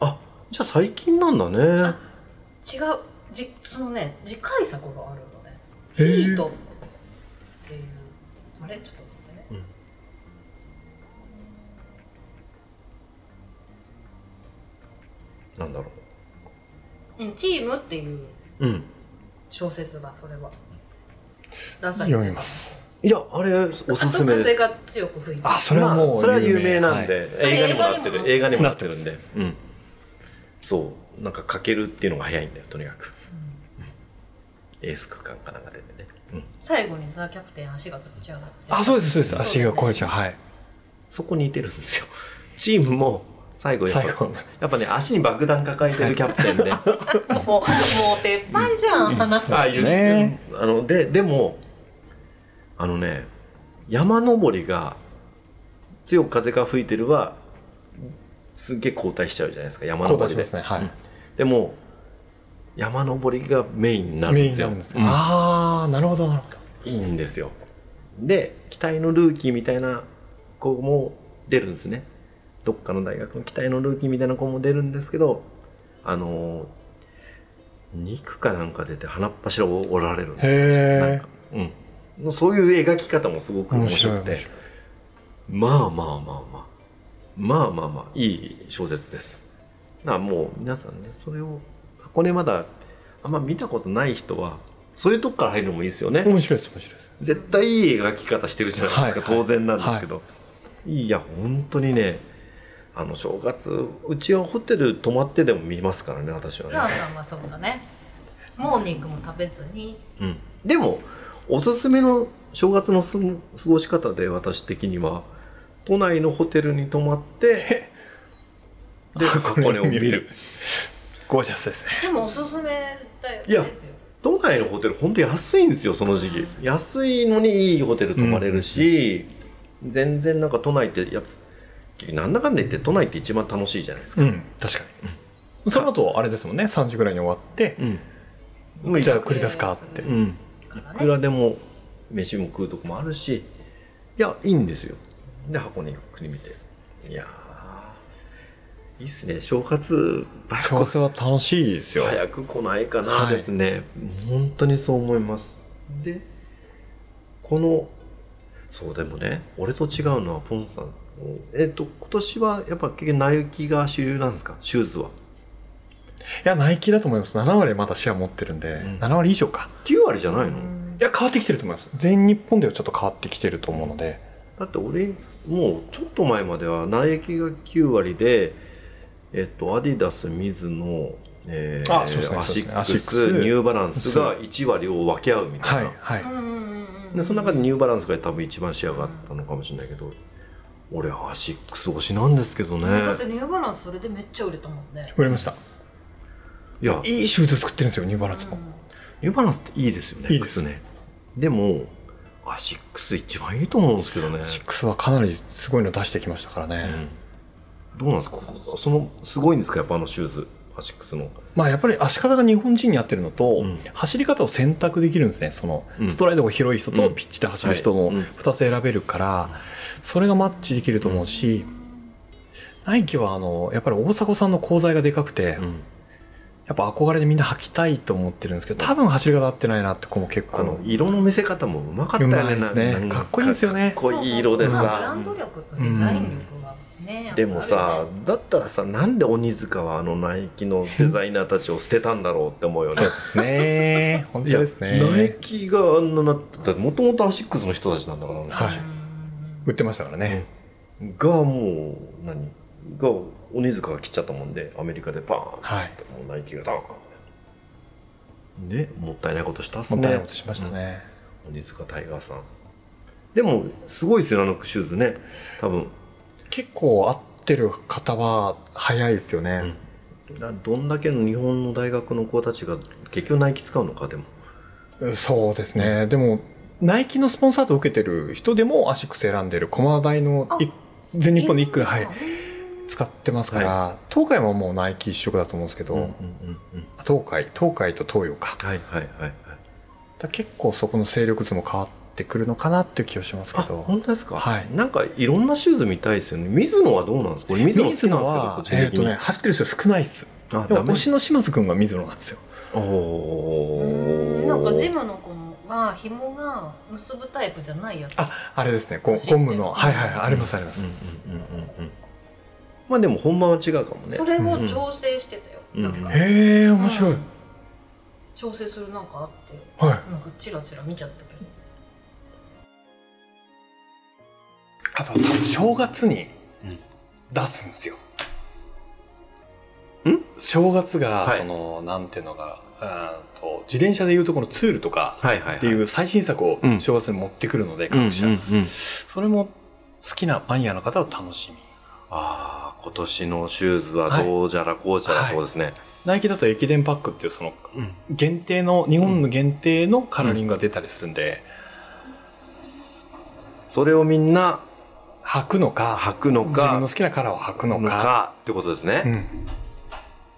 あじゃあ最近なんだね。違う。じそのね次回作があるのね。ヒへー。ートっていう。あれ？ちょっと待って。ね、なんだろう。ん、チームっていうううん。小説だそれは読みます。いやあれおすすめです。風が強く吹いてあそれはもうまあそれは有名。なんで、はい。映画にもなってる。映映画画にもなっててるるんで。うん。そう。なんかかけるっていうのが早いんだよとにかく、エース区間かなんか出てね、うん、最後にさキャプテン足がつっちゃうってあそうですそうです。足がこ壊れちゃう。はい。そこに似てるんですよ。チームも最後やっぱやっぱね足に爆弾抱えてるキャプテンで。もうもう鉄板じゃん話ああいうねあのででもあのね山登りが強く風が吹いてるはすっげえ後退しちゃうじゃないですか山登りで交代しますねはいうんでも山登りがメインになるんですようんああなるほどなるほどいいんですよで期待のルーキーみたいな子も出るんですねどっかの大学の期待のルーキーみたいな子も出るんですけどあの2区かなんか出て鼻っ柱を折られるんですよ。うん、そういう描き方もすごく面面白白くてまあまあまあまあ。まあまあまあ。いい小説です。だからもう皆さんねそれを箱根まだあんま見たことない人はそういうとこから入るのもいいですよね。面白いです面白いです。絶対いい描き方してるじゃないですか、はい当然なんですけど、い、や本当にねあの正月うちはホテル泊まってでも見ますからね私はね、ラーさんはそうだね。モーニングも食べずに。うん、でもおすすめの正月のす過ごし方で私的には都内のホテルに泊まって で箱根を見る。ゴージャスですね。でもおすすめだよいや都内のホテル本当安いんですよその時期。安いのにいいホテル泊まれるし、全然なんか都内ってやっ局なんだかんだ言って都内って一番楽しいじゃないですか、うん確かに。その後あれですもんね。3時ぐらいに終わって、うん。じゃあ繰り出すかって、うん。いくらねでも飯も食うとこもあるしいやいいんですよ。で箱根ゆっくり見て。いやいいっすね。正月、正月は楽しいですよ。早く来ないかなはい。ですね、本当にそう思います。でこのそうでもね俺と違うのはポンさんえっ、と今年はやっぱ結局ナイキが主流なんですか？シューズはいや、ナイキだと思います。7割まだシェア持ってるんで、ん7割以上か。9割じゃないの、いや、変わってきてると思います。全日本ではちょっと変わってきてると思うので。だって俺もうちょっと前まではナイキが9割でえっ、とアディダスミズノえーあそうですねアシックスニューバランスが1割を分け合うみたいな、はい、はい。でその中でニューバランスが多分一番シェアがあったのかもしれないけど、俺アシックス推しなんですけどねだってニューバランスそれでめっちゃ売れたもんね売れました。いやいいシューズ作ってるんですよ、ニューバランスも。ニューバランスっていいですよねいいです靴ねでもアシックス一番いいと思うんですけどねアシックスはかなりすごいの出してきましたからね。どうなんですかそのすごいんですかやっぱあのシューズアシックスのまあやっぱり足方が日本人に合ってるのと、ん。走り方を選択できるんですね。その、うん。ストライドが広い人とうん。ピッチで走る人のはい。うん。2つ選べるから、それがマッチできると思うし、ナイキはあの、やっぱり大迫さんの功罪がでかくて、うん。やっぱ憧れでみんな履きたいと思ってるんですけど、多分走り方合ってないなって子も結構あの、色の見せ方もうまかったよね。うまいですね。かっこいいんですよね。かっこいい色でそうそうブラさンド力とデザイン力がね、でもさだったらさなんで鬼塚はあのナイキのデザイナーたちを捨てたんだろうって思うよね。そうですね。本当ですね。ナイキがあんななってだってもともとアシックスの人たちなんだから、はい。売ってましたからね。がもう何？が鬼塚が切っちゃったもんでアメリカでパーンって、はい。もうナイキがダーン。でもったいないことしたっすね。もったいないことしましたね。鬼塚タイガーさん。でもすごいですよあのシューズね。多分結構合ってる方は早いですよね。だどんだけの日本の大学の子たちが結局ナイキ使うのかでも。そうですね。でも、ナイキのスポンサードを受けてる人でもアシックス選んでる駒大のい全日本で1区、はい、使ってますから、東海ももうナイキ一色だと思うんですけど、うんうんうん東海、東海と東洋か。はいはいはいはい。だ結構そこの勢力図も変わってくるのかなっていう気がしますけあど。本当ですか？はい。なんかいろんなシューズ見たいですよね。水野はどうなんですか？これ水野水野はえっとね、走ってる人少ないっす。あでも推しの島津くんが水野なんですよ。おうんーなんかジムの子は紐が結ぶタイプじゃないやつ。あ、あれですね、ゴゴムの。はいはいはい、ありますあります。うんうんうんうんうん。まあでも本番は違うかもね。それを調整してたよ、うん。なんか。へえ、面白い。うん。調整するなんかあって。はい。なんかチラチラ見ちゃったけどあと多分正月に出すんですよ。ん？正月が、はい。その、なんていうのかな、あーと自転車でいうとこのツールとかはいはいはい。っていう最新作をうん。正月に持ってくるので、うんうん各社、うんそれも好きなマニアの方は楽しみ。ああ今年のシューズはどうじゃらこうじゃらってことですね、ナイキだと駅伝パックっていうそのうん。限定の、日本の限定のカラーリングが出たりするんで、それをみんな履くのか、履くの自分かの好きなカラーを履くののか、かってことですね、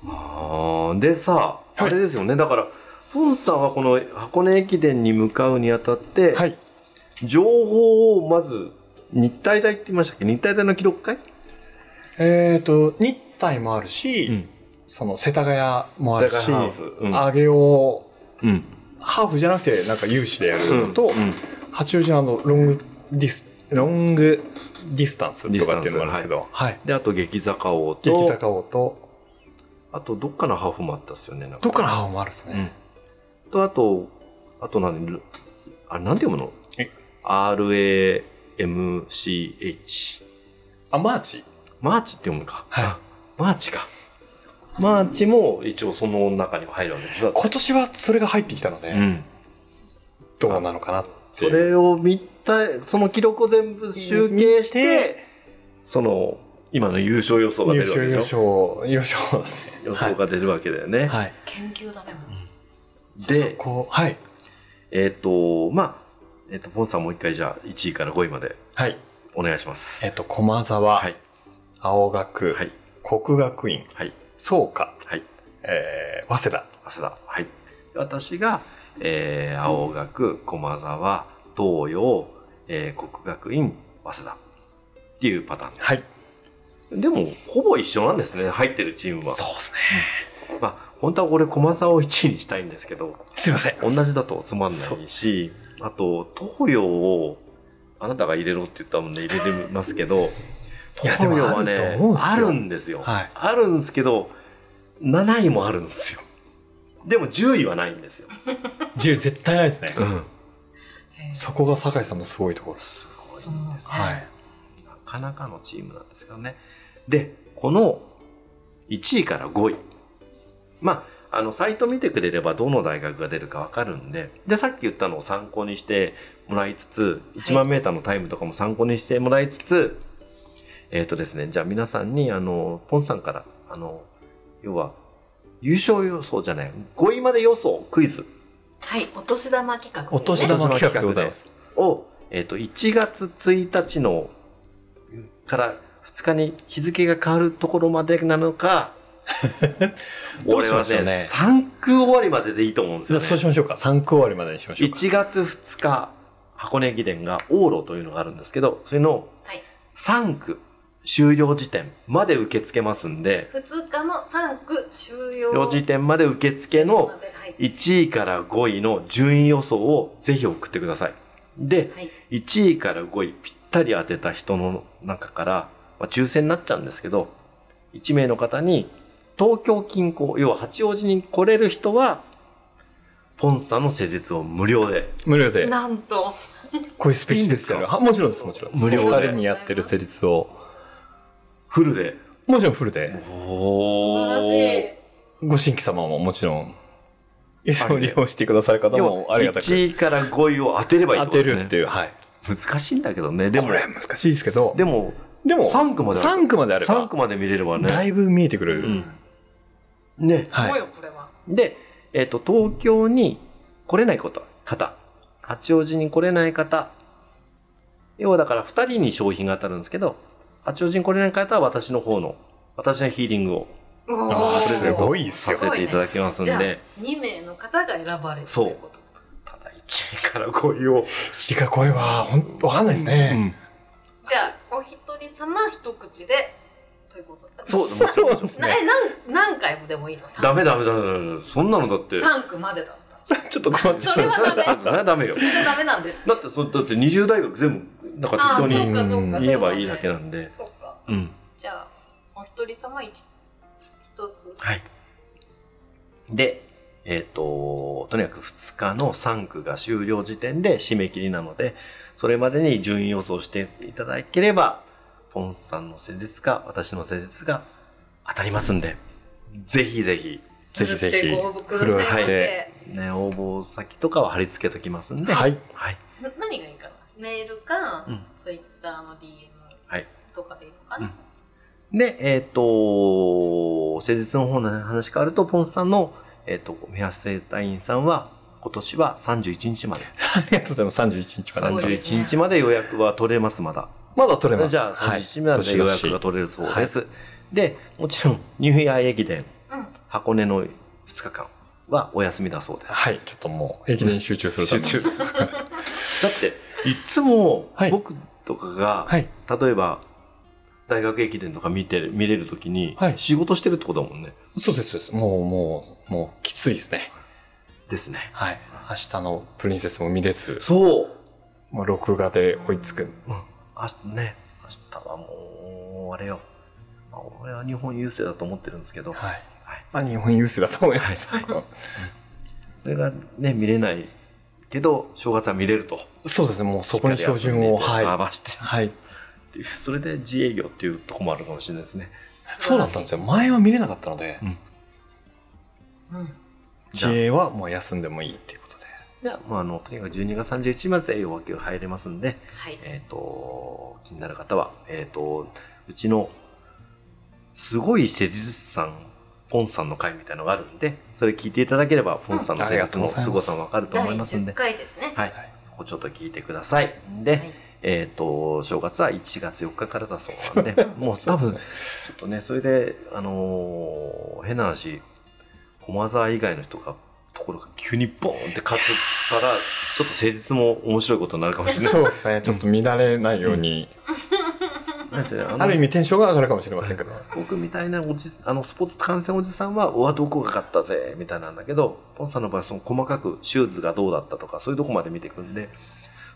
うん。でさ、はい。あれですよね。だからポンさんはこの箱根駅伝に向かうにあたって、はい。情報をまず日体大って言いましたっけ？日体大の記録会？えっ、と、日体もあるし、うん。その世田谷もあるし、世田谷ハーフ。うん。ハーフじゃなくてなんか有志でやるのと、うん。うん。八王子のロングディス、ロングディスタンスとかっていうのがあるんですけど、はい。であと激坂王と激坂王と、あとどっかのハーフもあったっすよねなんかどっからハーフもあるんですね。うんとあとあと何？あれなんて読むの？え ? MARCH あ、マーチ？マーチって読むのか。はいあマーチか。マーチも一応その中に入るわけです今年はそれが入ってきたので、うん。どうなのかなって。それを見た、その記録を全部集計して、その、今の優勝予想が出優るわけ勝、でしょ？優勝、優勝だね。予想が出るわけだよね。はい。研究だねで、こう、はい。えっ、と、まあ、えっ、と、ポンさんもう一回じゃあ1位から5位まではい。お願いします。えっと、駒沢、はい。青学、はい。国学院、はい。創価、はい。えー、早稲田。浅田。はい。私が、えー、青学、駒沢、東洋、えー、国学院、早稲田。っていうパターン。はい。でも、ほぼ一緒なんですね、入ってるチームは。そうですね。まあ、本当はこれ、駒沢を1位にしたいんですけど、すいません。同じだとつまんないし、あと、東洋を、あなたが入れろって言ったもんで入れてますけど、東洋はねあるんすよあるんですよ。はいあるんですけど、7位もあるんですよ。でも10位はないんですよ。10絶対ないですね。うん。そこが酒井さんのすごいところです。そうなんですねはい。なかなかのチームなんですけどね。で、この1位から5位。まあ、あの、サイト見てくれればどの大学が出るかわかるんで、で、さっき言ったのを参考にしてもらいつつ、1万メーターのタイムとかも参考にしてもらいつつ、えっ、とですね、じゃあ皆さんに、あの、ポンさんから、あの、要は、優勝予想じゃない、5位まで予想、クイズはいお年玉企画ですねお年玉企画でございます。を、えっ、と、1月1日の、から2日に日付が変わるところまでなのか、俺はねましょうね3区終わりまででいいと思うんですじゃよ、ね。あそうしましょうか。3区終わりまでにしましょうか。1月2日、箱根駅伝が往路というのがあるんですけど、それのはい3区終了時点まで受け付けますんで、2日の3区終了時点まで受付のまではい1位から5位の順位予想をぜひ送ってください。で、はい1位から5位ぴったり当てた人の中から、まあ、抽選になっちゃうんですけど、1名の方に東京近郊、要は八王子に来れる人は、ポンスタの施術を無料で。無料で。なんとこういうスペシャルスやる。はもちろんです、もちろんです。無料で人にやってる施術を。フルで。もちろんフルで。お素晴らしいご新規様ももちろん、いつも利用してくださる方要もはありがたく1位から5位を当てればいいっ当て。るっていう。はい。難しいんだけどね。でもこ、れ難しいですけど、でも、でも3区まである3区まであれば3区まで見れればね。だいぶ見えてくる。うんね。すごいよこれはで、えっ、と、東京に来れないこと方、八王子に来れない方、要はだから2人に商品が当たるんですけど、八王子に来れない方は私の方の、私のヒーリングを。あー。すごいっすさよ。せていただきますんじゃあで、2名の方が選ばれるそう。ただ1位から5位を、血が声は、ほんわかんないですね。じゃあお一人様一口でということだ。そう、もちろんもちろん。ですなえ何何回もでもいいの？ダメダメダメダメ。そんなのだって、3区までだ ちょっと困ってそれはダメそれはダメよ。それダメなんですだって、そだって20大学全部、なんか適当に言えばいいだけなんで。そうかうん。じゃあお一人様一一つはい。で、えっ、と、とにかく2日の3区が終了時点で締め切りなので、それまでに順位予想していただければ、フォンさんの施術か、私の施術が当たりますんで、ぜひぜひ、ぜひぜひ、ご応募くださいフルはいで。ね、応募先とかは貼り付けときますんで、はい。はい。な何がいいかな？メールか、うんツイッターの DM はい。とかでいいのかな、で、えっ、と、施術の方の話変わると、ポンさんの、えっ、と、目安生体院さんは、今年は31日まで。ありがとうございます。31日まで。そうですね31日まで予約は取れます、まだ。まだ取れます。じゃあ、31日まで予約が取れるそうです。はで、もちろん、ニューイヤー駅伝、うん箱根の2日間はお休みだそうです。はい。ちょっともう、駅伝に集中するために。集中。だって、いつもはい、僕とかが、はい例えば、大学駅伝とか見てる、見れるときには、い仕事してるってことだもんね。そうです、そうです。もう、もう、もう、きついですね。ですね。はい。明日のプリンセスも見れず、そうもう録画で追いつく。明日ね、明日はもう、あれよ。まあ、俺は日本優勢だと思ってるんですけど、はい。はいまあ、日本有数だと思います。それがね、見れないけど、正月は見れると。そうですね。もうそこに照準を、はい。合わせて、はい。それで自営業っていうところもあるかもしれないですね。そうだったんですよ。前は見れなかったので、うん自営はもう休んでもいいっていうことで。じゃあ、まあ、あの、とにかく12月31日まで予約入れますんで、はいえっ、と、気になる方は、えっ、と、うちの、すごい施術師さん、ポンさんの会みたいなのがあるんで、それ聞いていただければ、ポンさんの施術の凄さもわかると第思いますんで10、回ですねはい。そこちょっと聞いてください。で、はいえっ、と、正月は1月4日からだそうなんで、もう多分、ちょっとね、それで、あのー変な話、駒沢以外の人が、ところが急にボーンって勝ったら、ちょっと成立も面白いことになるかもしれない。そうですね。ちょっと乱れないように。なんですねある意味テンションが上がるかもしれませんけど。僕みたいなおじあのスポーツ観戦おじさんは、うわ、どこが勝ったぜ、みたいなんだけど、ポンさんの場合、その細かくシューズがどうだったとか、そういうとこまで見ていくんで、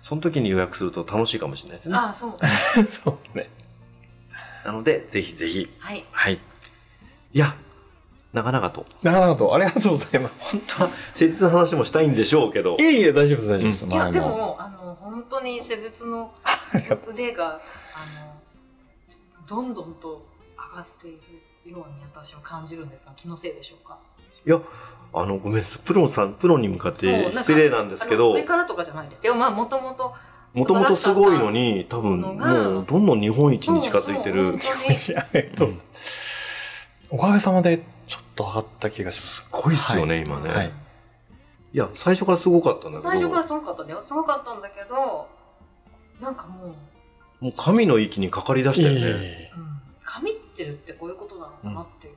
その時に予約すると楽しいかもしれないですね。ああそうそうですね。なので、ぜひぜひ、はいはい。いや、長々と。なるほど。ありがとうございます。本当は、誠実な話もしたいんでしょうけどい、えいえ、大丈夫です、大丈夫です。いや前でもあの本当に施術の 腕があのどんどんと上がっているように私は感じるんですが気のせいでしょうか？いや、あの、ごめんなさい。プロさん、プロに向かって失礼なんですけど、上からとかじゃないですよまあもともともともとすごいのに、多分、もう、どんどん日本一に近づいてる。おかげさまで、ちょっと上がった気がします。すごいっすよね、今ね。はい。いや、最初からすごかったんだけど、最初からすごかったんだよすごかったんだけどなんかもう、もう神の域にかかり出したよね。神ってるってこういうことなのかなっていう、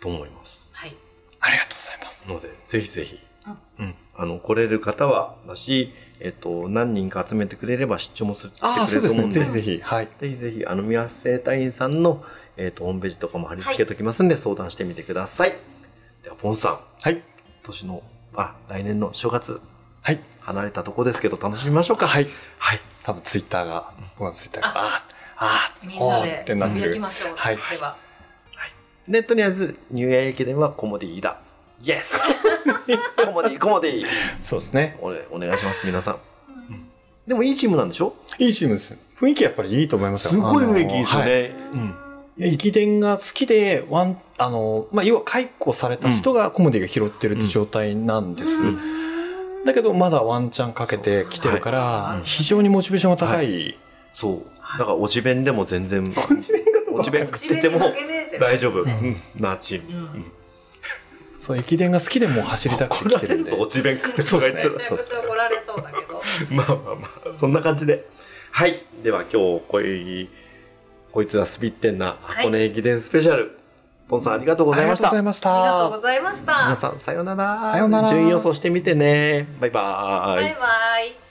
と思います。はいありがとうございます。ので、ぜひぜひ、うんうんあの、来れる方は、だし、えっと、何人か集めてくれれば出張もすしてくああ、そうですね。れると思うんで、ぜひぜひ。はい。ぜひぜひ、あの、宮生隊員さんの、えっと、ホームページとかも貼り付けておきますんで、相談してみてください。では、ポンさん、はい。今年の、あ、来年の正月、はい。離れたとこですけど、楽しみましょうか。はい。はい。多分ツイッターが、僕のツイッターが、ああ、ああ、みんなおってなってるやき。ましょう、はいではで、とりあえず、ニューイヤー駅伝はコモディだ。イエスコモディ、コモディ そうですね。おれお願いします、皆さん。でもいいチームなんでしょ？いいチームです。雰囲気やっぱりいいと思いますよ。すごい雰囲気ですよね。うん。駅伝が好きで、ワン、あの、まあ、要は解雇された人がコモディが拾ってるって状態なんです。だけど、まだワンチャンかけてきてるから、はい非常にモチベーションが高い。そう。だから、落ち弁でも全然、落ち弁落ち弁食口ってても大丈夫。うんなチーム。うんそう、駅伝が好きでもう走りたくて来てるんで。落ち弁食ってそうですねとか言ったらめちゃくちゃ怒られそうだけどまあまあまあ、そんな感じで。はい。では今日、こい、こいつらスピってんな箱根駅伝スペシャル。ポンさんありがとうごありがざいました。とうございましありがとうたご。ざいました皆さん、さようなら。さようなら順位予想してみてね。バイバーイ。バイバイ